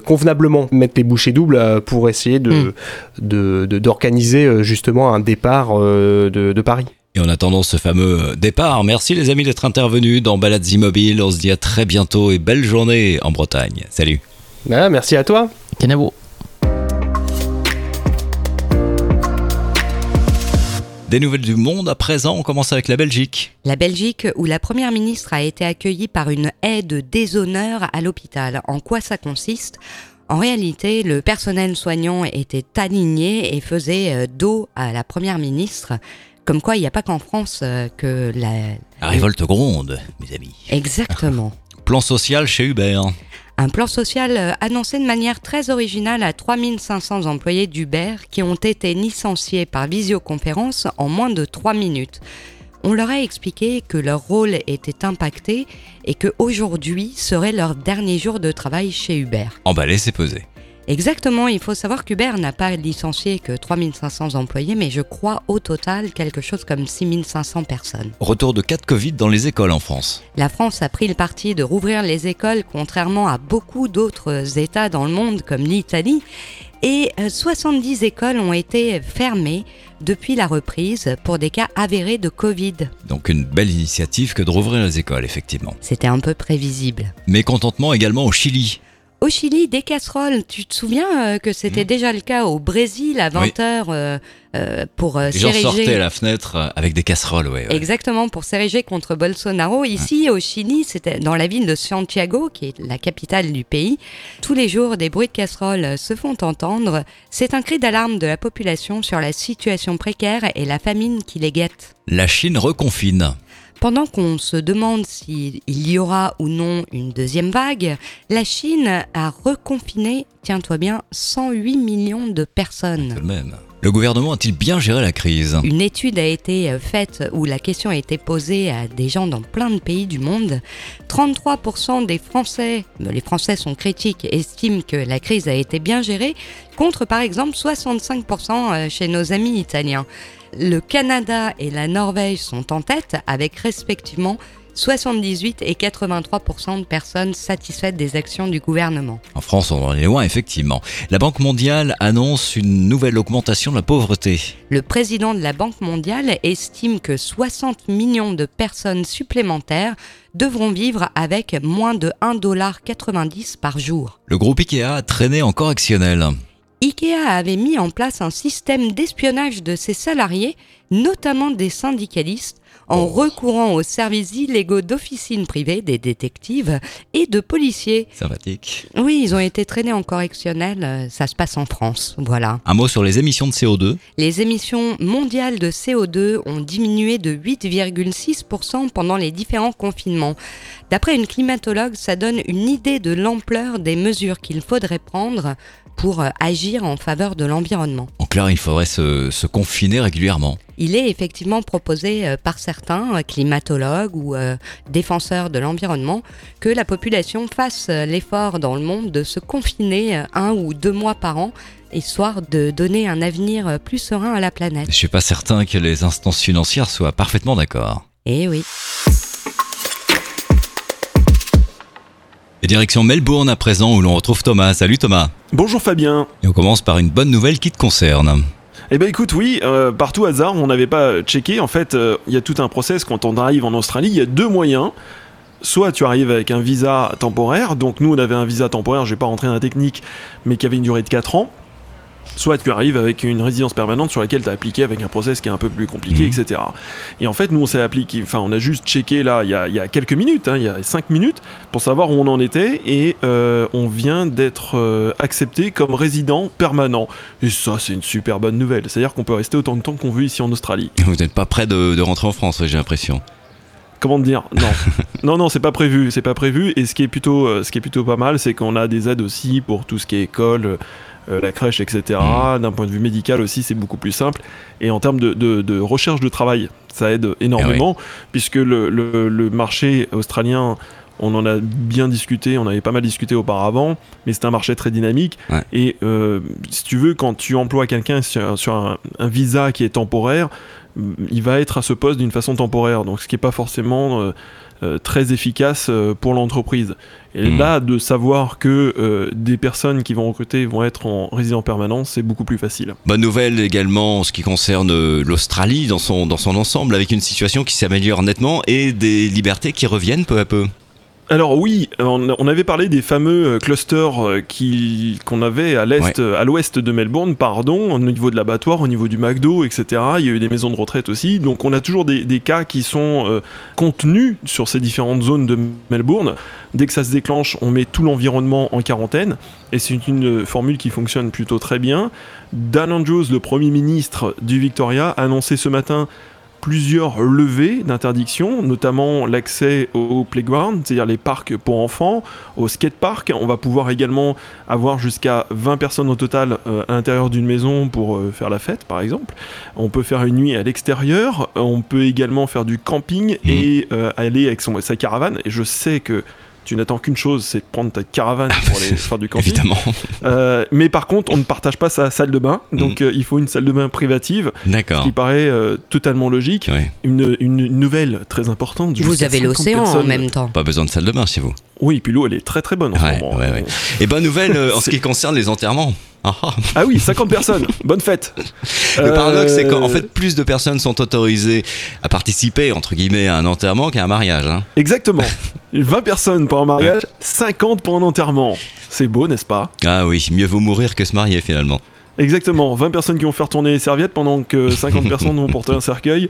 convenablement, mettre les bouchées doubles pour essayer de hmm. D'organiser justement un départ de, de Paris. Et en attendant ce fameux départ, merci les amis d'être intervenus dans Balades Immobiles. On se dit à très bientôt et belle journée en Bretagne. Salut. Ah, merci à toi. Kenavo. Des nouvelles du monde à présent, on commence avec la Belgique. La Belgique, où la première ministre a été accueillie par une haie de déshonneur à l'hôpital. En quoi ça consiste? En réalité, le personnel soignant était aligné et faisait euh, dos à la première ministre. Comme quoi, il n'y a pas qu'en France euh, que la... La révolte gronde, mes amis. Exactement. plan social chez Uber. Un plan social euh, annoncé de manière très originale à 3500 employés d'Uber qui ont été licenciés par visioconférence en moins de 3 minutes. On leur a expliqué que leur rôle était impacté et que aujourd'hui serait leur dernier jour de travail chez Uber. Emballé, c'est pesé. Exactement, il faut savoir qu'Uber n'a pas licencié que 3500 employés, mais je crois au total quelque chose comme 6500 personnes. Retour de cas de Covid dans les écoles en France. La France a pris le parti de rouvrir les écoles contrairement à beaucoup d'autres États dans le monde comme l'Italie. Et 70 écoles ont été fermées depuis la reprise pour des cas avérés de Covid. Donc une belle initiative que de rouvrir les écoles, effectivement. C'était un peu prévisible. Mécontentement également au Chili. Au Chili, des casseroles. Tu te souviens euh, que c'était Mhm. déjà le cas au Brésil à 20h pour euh, Les gens sortaient à la fenêtre euh, avec des casseroles, ouais. ouais. Exactement, pour s'ériger contre Bolsonaro. Ici, au Chili, c'était dans la ville de Santiago, qui est la capitale du pays. Tous les jours, des bruits de casseroles se font entendre. C'est un cri d'alarme de la population sur la situation précaire et la famine qui les guette. La Chine reconfine. Pendant qu'on se demande s'il y aura ou non une deuxième vague, la Chine a reconfiné, tiens-toi bien, 108 millions de personnes. Le gouvernement a-t-il bien géré la crise? Une étude a été euh, faite où la question a été posée à des gens dans plein de pays du monde. 33% des Français, euh, les Français sont critiques, estiment que la crise a été bien gérée, contre par exemple 65% euh, chez nos amis italiens. Le Canada et la Norvège sont en tête avec respectivement 78 et 83% de personnes satisfaites des actions du gouvernement. En France, on en est loin, effectivement. La Banque mondiale annonce une nouvelle augmentation de la pauvreté. Le président de la Banque mondiale estime que 60 millions de personnes supplémentaires devront vivre avec moins de 1,90$ par jour. Le groupe Ikea a traîné en correctionnel. IKEA avait mis en place un système d'espionnage de ses salariés, notamment des syndicalistes, en recourant aux services illégaux d'officines privées, des détectives et de policiers. Sympathique. Oui, ils ont été traînés en correctionnel, euh, ça se passe en France, voilà. Un mot sur les émissions de CO2. Les émissions mondiales de CO2 ont diminué de 8,6% pendant les différents confinements. D'après une climatologue, ça donne une idée de l'ampleur des mesures qu'il faudrait prendre pour euh, agir en faveur de l'environnement. En clair, il faudrait se, se confiner régulièrement. Il est effectivement proposé euh, par certains euh, climatologues ou euh, défenseurs de l'environnement que la population fasse l'effort dans le monde de se confiner un ou deux mois par an, histoire de donner un avenir plus serein à la planète. Je suis pas certain que les instances financières soient parfaitement d'accord. Eh oui. Et direction Melbourne à présent où l'on retrouve Thomas. Salut Thomas. Bonjour Fabien. Et on commence par une bonne nouvelle qui te concerne. Eh ben écoute, oui, euh, par tout hasard, on n'avait pas checké. En fait, euh, il y a tout un process quand on arrive en Australie. Il y a deux moyens. Soit tu arrives avec un visa temporaire, donc nous on avait un visa temporaire, je vais pas rentrer dans la technique, mais qui avait une durée de 4 ans. Soit tu arrives avec une résidence permanente sur laquelle tu as appliqué avec un process qui est un peu plus compliqué, Mhm. etc. Et en fait, nous on s'est appliqué, enfin on a juste checké là, il y a, il y a quelques minutes, hein, il y a 5 minutes, pour savoir où on en était, et euh, on vient d'être euh, accepté comme résident permanent. Et ça, c'est une super bonne nouvelle. C'est-à-dire qu'on peut rester autant de temps qu'on veut ici en Australie. Vous n'êtes pas prêt de, de rentrer en France, j'ai l'impression. Comment te dire? Non, non, non, c'est pas prévu, c'est pas prévu. Et ce qui est plutôt, euh, ce qui est plutôt pas mal, c'est qu'on a des aides aussi pour tout ce qui est école, euh, la crèche, etc. D'un point de vue médical aussi, c'est beaucoup plus simple. Et en termes de, de- de recherche de travail, ça aide énormément, puisque le, le- le marché australien, on en a bien discuté, on avait pas mal discuté auparavant, mais c'est un marché très dynamique. Ouais. Et euh, si tu veux, quand tu emploies quelqu'un sur, sur un, un visa qui est temporaire, il va être à ce poste d'une façon temporaire, donc ce qui n'est pas forcément euh, euh, très efficace euh, pour l'entreprise. Et Mhm. là, de savoir que euh, des personnes qui vont recruter vont être en résident permanent, c'est beaucoup plus facile. Bonne nouvelle également en ce qui concerne l'Australie dans son, dans son ensemble, avec une situation qui s'améliore nettement et des libertés qui reviennent peu à peu. Alors oui, on, avait parlé des fameux euh, clusters euh, qu'on avait à l'est, Ouais. euh, à l'ouest de Melbourne, pardon, au niveau de l'abattoir, au niveau du McDo, etc. Il y a eu des maisons de retraite aussi. Donc on a toujours des, des cas qui sont euh, contenus sur ces différentes zones de Melbourne. Dès que ça se déclenche, on met tout l'environnement en quarantaine. Et c'est une formule qui fonctionne plutôt très bien. Dan Andrews, le Premier ministre du Victoria, a annoncé ce matin plusieurs levées d'interdiction, notamment l'accès au playground, c'est-à-dire les parcs pour enfants, au skatepark. On va pouvoir également avoir jusqu'à 20 personnes au total euh, à l'intérieur d'une maison pour euh, faire la fête, par exemple. On peut faire une nuit à l'extérieur. On peut également faire du camping Mmh. et euh, aller avec son, sa caravane. Et je sais que tu n'attends qu'une chose, c'est de prendre ta caravane pour aller faire du camping. Évidemment. Euh, mais par contre, on ne partage pas sa salle de bain, donc euh, il faut une salle de bain privative, ce D'accord. qui paraît euh, totalement logique. Une, une nouvelle très importante. Vous avez 50 l'océan en même temps. Pas besoin de salle de bain chez vous. Oui, puis l'eau, elle est très très bonne en Ouais, ce moment. ouais, ouais. Et bonne nouvelle euh, en ce qui concerne les enterrements. Ah, ah. Ah oui, 50 personnes. Bonne fête. Le paradoxe, c'est Euh, qu'en fait, plus de personnes sont autorisées à participer, entre guillemets, à un enterrement qu'à un mariage. hein. Exactement. 20 personnes pour un mariage, 50 pour un enterrement. C'est beau, n'est-ce pas? Ah oui, mieux vaut mourir que se marier finalement. Exactement. 20 personnes qui vont faire tourner les serviettes pendant que 50 personnes vont porter un cercueil.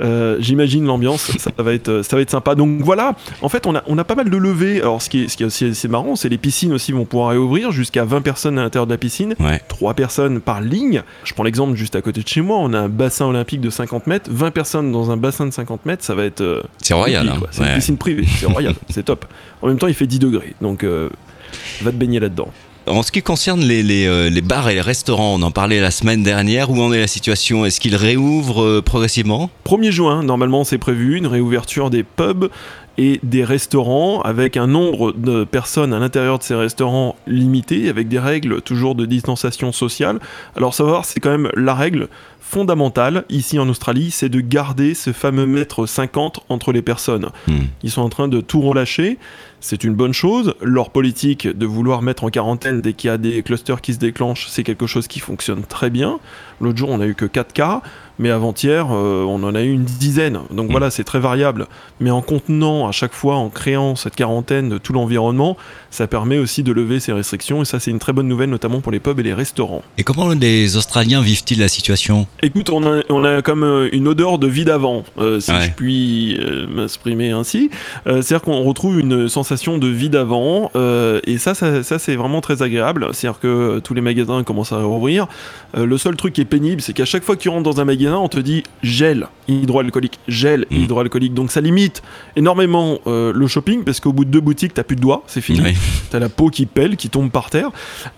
Euh, J'imagine l'ambiance, ça va être, ça va être sympa. Donc voilà. En fait, on a, on a pas mal de levées. Alors, ce qui est, ce qui est aussi assez marrant, c'est les piscines aussi vont pouvoir réouvrir jusqu'à 20 personnes à l'intérieur de la piscine. Ouais. 3 personnes par ligne. Je prends l'exemple juste à côté de chez moi. On a un bassin olympique de 50 mètres. 20 personnes dans un bassin de 50 mètres, ça va être. euh, C'est royal. hein. C'est une Ouais. piscine privée. C'est royal. c'est top. En même temps, il fait 10 degrés. Donc, euh, va te baigner là-dedans. En ce qui concerne euh, les bars et les restaurants, on en parlait la semaine dernière. Où en est la situation? Est-ce qu'ils réouvrent euh, progressivement? 1er juin, normalement, c'est prévu une réouverture des pubs et des restaurants avec un nombre de personnes à l'intérieur de ces restaurants limité, avec des règles toujours de distanciation sociale. Alors savoir, c'est quand même la règle fondamentale ici en Australie, c'est de garder ce fameux mètre 50 entre les personnes. Hmm. Ils sont en train de tout relâcher. C'est une bonne chose. Leur politique de vouloir mettre en quarantaine dès qu'il y a des clusters qui se déclenchent, c'est quelque chose qui fonctionne très bien. L'autre jour, on a eu que 4 cas, mais avant-hier, euh, on en a eu une dizaine. Donc voilà, c'est très variable. Mais en contenant à chaque fois, en créant cette quarantaine de tout l'environnement, ça permet aussi de lever ces restrictions. Et ça, c'est une très bonne nouvelle, notamment pour les pubs et les restaurants. Et comment les Australiens vivent-ils la situation? Écoute, on a, on a comme euh, une odeur de vie d'avant, euh, si Ouais. je puis euh, m'exprimer ainsi. C'est-à-dire qu'on retrouve une sensation de vie d'avant, et ça, ça, ça, c'est vraiment très agréable. C'est-à-dire que tous les magasins commencent à rouvrir. Le seul truc qui est pénible, c'est qu'à chaque fois que tu rentres dans un magasin, on te dit gel hydroalcoolique, gel Mm. hydroalcoolique. Donc ça limite énormément euh, le shopping, parce qu'au bout de deux boutiques, t'as plus de doigts, c'est fini. Oui. T'as la peau qui pèle, qui tombe par terre.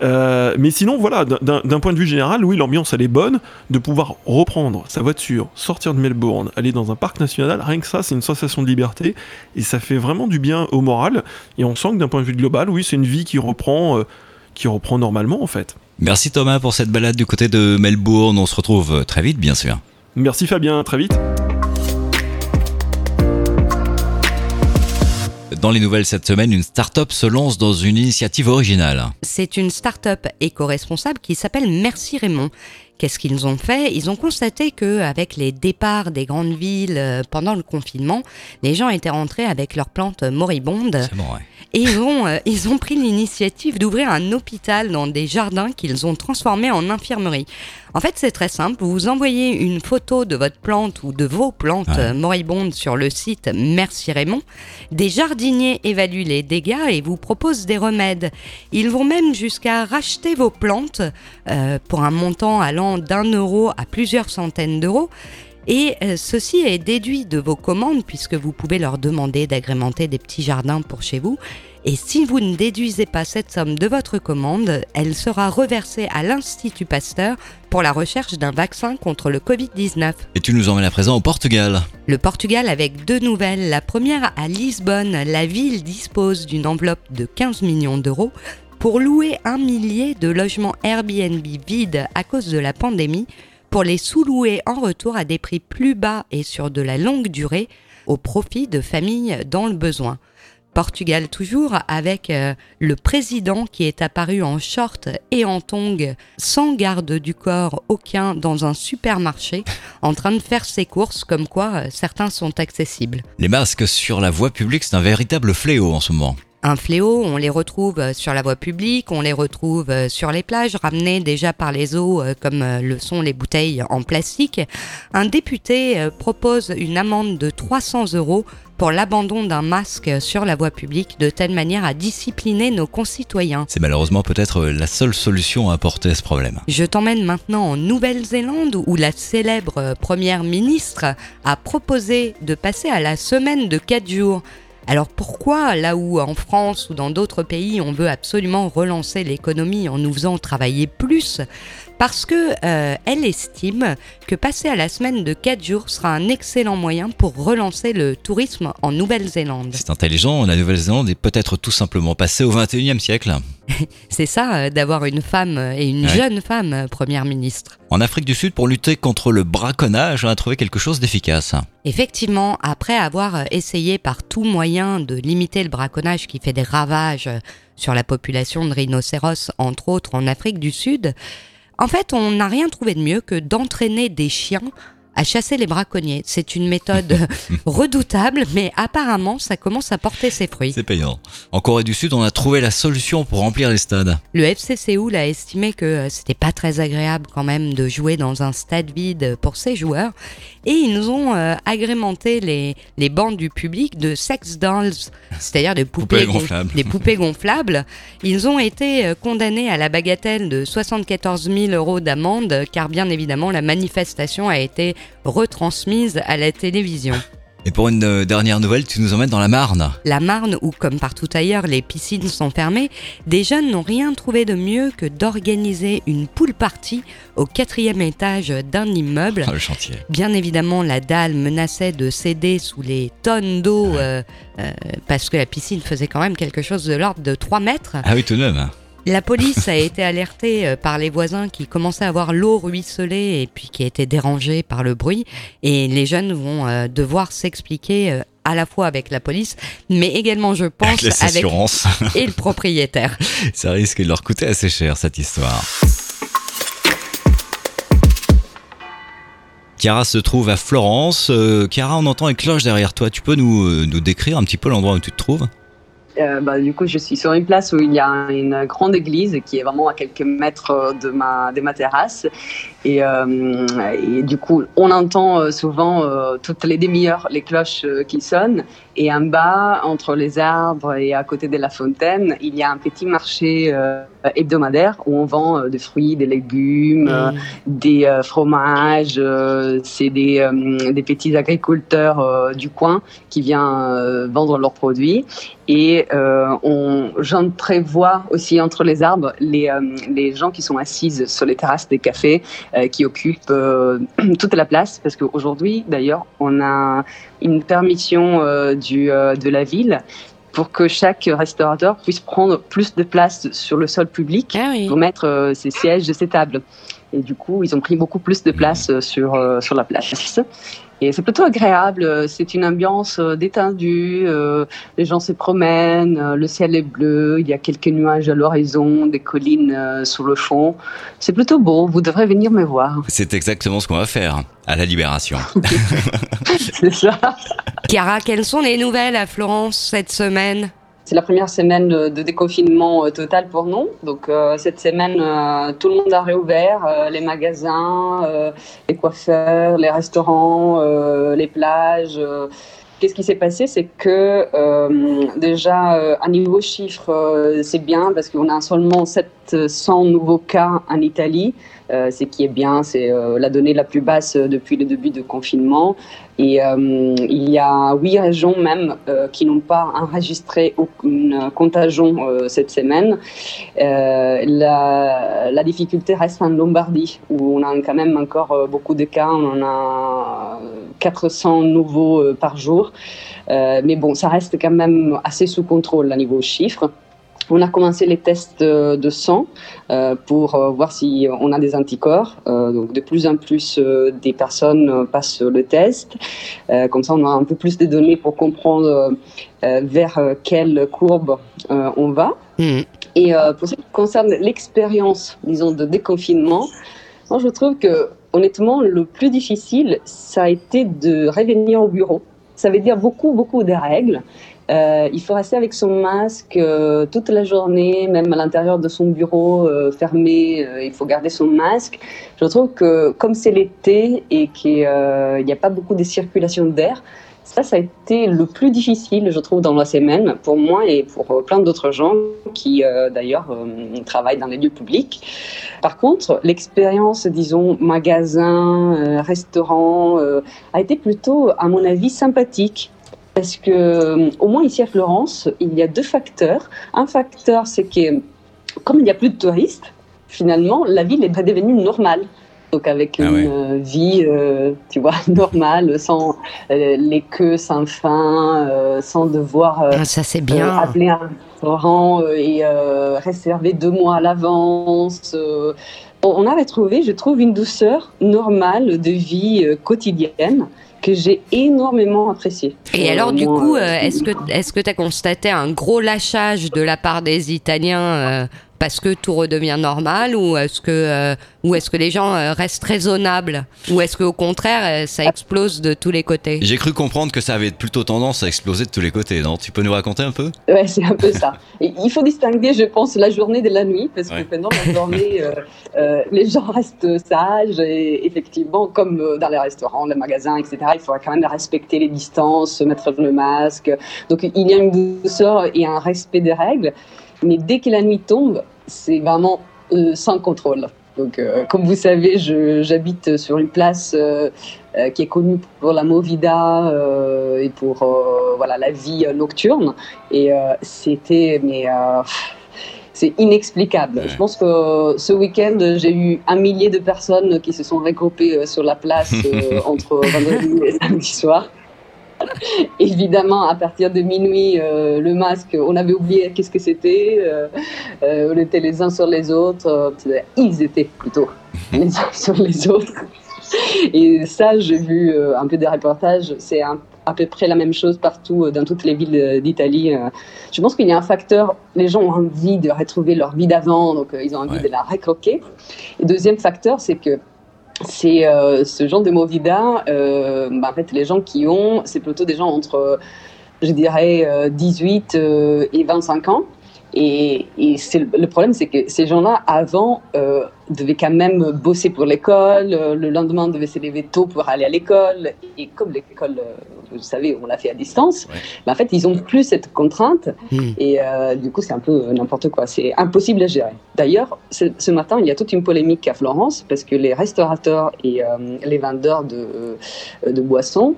Euh, mais sinon, voilà, d'un d'un point de vue général, oui, l'ambiance, elle est bonne. De pouvoir reprendre sa voiture, sortir de Melbourne, aller dans un parc national, rien que ça, c'est une sensation de liberté. Et ça fait vraiment du bien au moral. Et on sent que d'un point de vue global, oui, c'est une vie qui reprend, euh, qui reprend normalement, en fait. Merci Thomas pour cette balade du côté de Melbourne. On se retrouve très vite, bien sûr. Merci Fabien, à très vite. Dans les nouvelles cette semaine, une start-up se lance dans une initiative originale. C'est une start-up éco-responsable qui s'appelle Merci Raymond. Qu'est-ce qu'ils ont fait? Ils ont constaté que avec les départs des grandes villes euh, pendant le confinement, les gens étaient rentrés avec leurs plantes moribondes bon, ouais. et ils ont, euh, ils ont pris l'initiative d'ouvrir un hôpital dans des jardins qu'ils ont transformés en infirmerie. En fait, c'est très simple. Vous envoyez une photo de votre plante ou de vos plantes Ouais. euh, moribondes sur le site Merci Raymond. Des jardiniers évaluent les dégâts et vous proposent des remèdes. Ils vont même jusqu'à racheter vos plantes euh, pour un montant allant d'un euro à plusieurs centaines d'euros. Et euh, ceci est déduit de vos commandes puisque vous pouvez leur demander d'agrémenter des petits jardins pour chez vous. Et si vous ne déduisez pas cette somme de votre commande, elle sera reversée à l'Institut Pasteur pour la recherche d'un vaccin contre le Covid-19. Et tu nous emmènes à présent au Portugal. Le Portugal avec deux nouvelles. La première à Lisbonne, la ville dispose d'une enveloppe de 15 millions d'euros pour louer un millier de logements Airbnb vides à cause de la pandémie, pour les sous-louer en retour à des prix plus bas et sur de la longue durée, au profit de familles dans le besoin. Portugal toujours avec euh, le président qui est apparu en short et en tongs sans garde du corps aucun dans un supermarché en train de faire ses courses comme quoi euh, certains sont accessibles. Les masques sur la voie publique, c'est un véritable fléau en ce moment. Un fléau. On les retrouve sur la voie publique, on les retrouve sur les plages, ramenées déjà par les eaux, comme le sont les bouteilles en plastique. Un député propose une amende de 300 euros pour l'abandon d'un masque sur la voie publique de telle manière à discipliner nos concitoyens. C'est malheureusement peut-être la seule solution à apporter à ce problème. Je t'emmène maintenant en Nouvelle-Zélande où la célèbre première ministre a proposé de passer à la semaine de 4 jours. Alors pourquoi, là où en France ou dans d'autres pays on veut absolument relancer l'économie en nous faisant travailler plus, parce que euh, elle estime que passer à la semaine de 4 jours sera un excellent moyen pour relancer le tourisme en Nouvelle-Zélande. C'est intelligent, la Nouvelle-Zélande est peut-être tout simplement passée au 21e siècle. C'est ça, euh, d'avoir une femme et une jeune femme euh, première ministre. En Afrique du Sud, pour lutter contre le braconnage, on a trouvé quelque chose d'efficace. Effectivement, après avoir essayé par tout moyen de limiter le braconnage qui fait des ravages sur la population de rhinocéros, entre autres en Afrique du Sud, en fait, on n'a rien trouvé de mieux que d'entraîner des chiens à chasser les braconniers. C'est une méthode redoutable, mais apparemment, ça commence à porter ses fruits. C'est payant. En Corée du Sud, on a trouvé la solution pour remplir les stades. Le FC Séoul a estimé que euh, c'était pas très agréable quand même de jouer dans un stade vide pour ses joueurs, et ils ont euh, agrémenté les, les bancs du public de sex dolls, c'est-à-dire des poupées, gonflables. des poupées gonflables. Ils ont été euh, condamnés à la bagatelle de 74 000 euros d'amende, car bien évidemment, la manifestation a été retransmise à la télévision. Et pour une euh, dernière nouvelle, tu nous emmènes dans la Marne. La Marne, où comme partout ailleurs, les piscines sont fermées, des jeunes n'ont rien trouvé de mieux que d'organiser une pool party au quatrième étage d'un immeuble. Ah, le chantier. Bien évidemment, la dalle menaçait de céder sous les tonnes d'eau euh, euh, parce que la piscine faisait quand même quelque chose de l'ordre de 3 mètres. Ah oui, tout de même. La police a été alertée euh, par les voisins qui commençaient à voir l'eau ruisseler et puis qui étaient dérangés par le bruit. Et les jeunes vont euh, devoir s'expliquer euh, à la fois avec la police, mais également, je pense, avec, et le propriétaire. Ça risque de leur coûter assez cher cette histoire. Chiara se trouve à Florence. Chiara, on entend une cloche derrière toi. Tu peux nous, nous décrire un petit peu l'endroit où tu te trouves? Euh, bah, du coup, je suis sur une place où il y a une grande église qui est vraiment à quelques mètres de ma, de ma terrasse. Et, euh, du coup, on entend euh, souvent euh, toutes les demi-heures les cloches euh, qui sonnent. Et en bas, entre les arbres et à côté de la fontaine, il y a un petit marché hebdomadaire où on vend des fruits, des légumes, mmh. des fromages. C'est des, des petits agriculteurs du coin qui viennent vendre leurs produits. Et on, j'en prévois aussi entre les arbres les, les gens qui sont assises sur les terrasses des cafés euh, qui occupe euh, toute la place parce qu'aujourd'hui, d'ailleurs, on a une permission euh, du, de la ville pour que chaque restaurateur puisse prendre plus de place sur le sol public ah pour mettre ses sièges de ses tables. Et du coup, ils ont pris beaucoup plus de place sur, sur la place. Et c'est plutôt agréable. C'est une ambiance euh, détendue. Euh, les gens se promènent. Euh, le ciel est bleu. Il y a quelques nuages à l'horizon, des collines sous le fond. C'est plutôt beau. Vous devrez venir me voir. C'est exactement ce qu'on va faire à la Libération. c'est ça. Chiara, quelles sont les nouvelles à Florence cette semaine? C'est la première semaine de déconfinement euh, total pour nous. Donc euh, cette semaine, euh, tout le monde a réouvert, les magasins, les coiffeurs, les restaurants, les plages. Qu'est-ce qui s'est passé? C'est que déjà, à niveau chiffre, c'est bien parce qu'on a seulement 700 nouveaux cas en Italie. Euh, ce qui est bien, c'est euh, la donnée la plus basse depuis le début du confinement. Et euh, il y a huit régions même qui n'ont pas enregistré aucune contagion cette semaine. La, la, difficulté reste en Lombardie, où on a quand même encore beaucoup de cas. On en a 400 nouveaux par jour. mais bon, ça reste quand même assez sous contrôle à niveau chiffres. On a commencé les tests de sang euh, pour euh, voir si on a des anticorps. Euh, donc de plus en plus des personnes passent le test. comme ça, on a un peu plus de données pour comprendre vers quelle courbe on va. Mmh. Et pour ce qui concerne l'expérience, disons, de déconfinement, moi je trouve que honnêtement, le plus difficile, ça a été de revenir au bureau. Ça veut dire beaucoup, beaucoup de règles Euh, il faut rester avec son masque euh, toute la journée, même à l'intérieur de son bureau euh, fermé, il faut garder son masque. Je trouve que comme c'est l'été et qu'il n'y a pas beaucoup de circulation d'air, ça, ça a été le plus difficile, je trouve, dans la semaine, pour moi et pour plein d'autres gens qui, d'ailleurs, travaillent dans les lieux publics. Par contre, l'expérience, disons, magasin, restaurant, a été plutôt, à mon avis, sympathique. Parce que, euh, au moins ici à Florence, il y a deux facteurs. Un facteur, c'est que, comme il n'y a plus de touristes, finalement, la ville est devenue normale. Donc avec ah une euh, vie, euh, tu vois, normale, sans les queues sans fin, sans devoir ah, ça, bien. appeler un restaurant et réserver deux mois à l'avance. on a retrouvé, je trouve, une douceur normale de vie quotidienne que j'ai énormément apprécié. Et alors, du coup, euh, est-ce que est-ce que tu as constaté un gros lâchage de la part des Italiens euh, parce que tout redevient normal ou est-ce que, euh, ou est-ce que les gens euh, restent raisonnables ou est-ce qu'au contraire euh, ça explose de tous les côtés J'ai cru comprendre que ça avait plutôt tendance à exploser de tous les côtés, non? Tu peux nous raconter un peu? Ouais, c'est un peu ça. il faut distinguer, je pense, la journée de la nuit parce que pendant la journée, les gens restent sages et effectivement, comme dans les restaurants, les magasins, etc., il faudra quand même respecter les distances, mettre le masque. Donc il y a une douceur et un respect des règles. Mais dès que la nuit tombe, c'est vraiment euh, sans contrôle. Donc, euh, comme vous savez, j'habite sur une place euh, qui est connue pour la movida et pour voilà la vie nocturne. Et c'était mais c'est inexplicable. Je pense que ce week-end, j'ai eu un millier de personnes qui se sont regroupées sur la place entre vendredi et samedi soir. Évidemment, à partir de minuit, euh, le masque, on avait oublié qu'est-ce que c'était. Euh, euh, on était les uns sur les autres. ils étaient plutôt les uns sur les autres. Et ça, j'ai vu un peu des reportages. C'est à peu près la même chose partout dans toutes les villes d'Italie. Je pense qu'il y a un facteur, les gens ont envie de retrouver leur vie d'avant, donc ils ont envie de la recroquer. Et deuxième facteur, c'est que c'est euh, ce genre de movida, euh, bah, en fait, les gens qui ont, c'est plutôt des gens entre, je dirais, 18 euh, et 25 ans. Et, et le problème, c'est que ces gens-là, avant, euh, devaient quand même bosser pour l'école. Euh, le lendemain, devaient se lever tôt pour aller à l'école. Et comme l'école, euh, vous savez, on l'a fait à distance, bah, en fait, ils n'ont plus cette contrainte. Hmm. Et du coup, c'est un peu n'importe quoi. C'est impossible à gérer. D'ailleurs, ce, matin, il y a toute une polémique à Florence parce que les restaurateurs et les vendeurs de, de boissons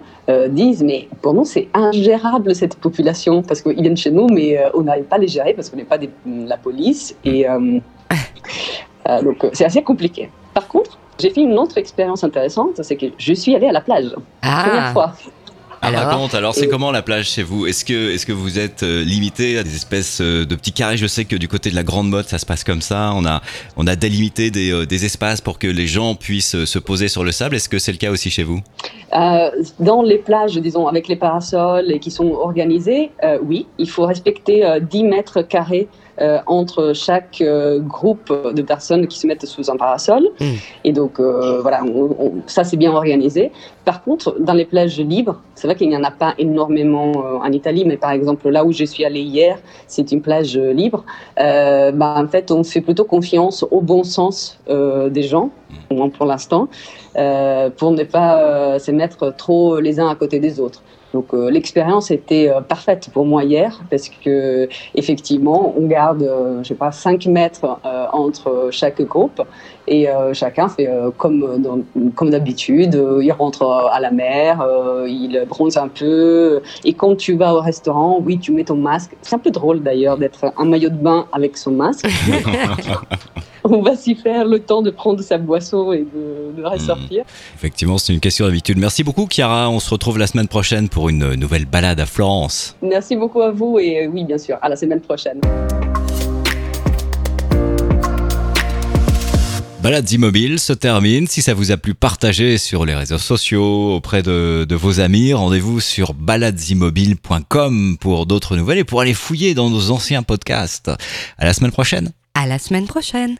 disent Mais pour nous, c'est ingérable cette population parce qu'ils viennent chez nous, mais on n'arrive pas à les gérer parce qu'on n'est pas la police. Et euh, euh, donc, c'est assez compliqué. Par contre, j'ai fait une autre expérience intéressante, c'est que je suis allée à la plage. Ah. Première fois. Alors, raconte, alors c'est comment la plage chez vous? Est-ce que, est que vous êtes euh, limité à des espèces de petits carrés? Je sais que du côté de la Grande Motte, ça se passe comme ça. On a, on a délimité des, des espaces pour que les gens puissent se poser sur le sable. Est-ce que c'est le cas aussi chez vous? Dans les plages, disons, avec les parasols et qui sont organisées, oui, il faut respecter 10 mètres carrés euh, entre chaque euh, groupe de personnes qui se mettent sous un parasol. Hmm. Et donc, euh, voilà, ça c'est bien organisé. Par contre, dans les plages libres, c'est vrai qu'il n'y en a pas énormément en Italie, mais par exemple, là où je suis allée hier, c'est une plage libre. Bah, en fait, on fait plutôt confiance au bon sens des gens, pour l'instant, pour ne pas se mettre trop les uns à côté des autres. Donc euh, l'expérience était euh, parfaite pour moi hier parce que effectivement on garde euh, je sais pas 5 mètres entre chaque groupe et chacun fait comme comme d'habitude il rentre à la mer il bronze un peu et quand tu vas au restaurant oui tu mets ton masque c'est un peu drôle d'ailleurs d'être un maillot de bain avec son masque on va s'y faire le temps de prendre sa boisson et de, ressortir. Hmm. Effectivement, c'est une question d'habitude. Merci beaucoup, Chiara. On se retrouve la semaine prochaine pour une nouvelle balade à Florence. Merci beaucoup à vous et oui, bien sûr, à la semaine prochaine. Balades immobiles se termine. Si ça vous a plu, partagez sur les réseaux sociaux auprès de, vos amis. Rendez-vous sur baladesimmobiles.com pour d'autres nouvelles et pour aller fouiller dans nos anciens podcasts. À la semaine prochaine. À la semaine prochaine.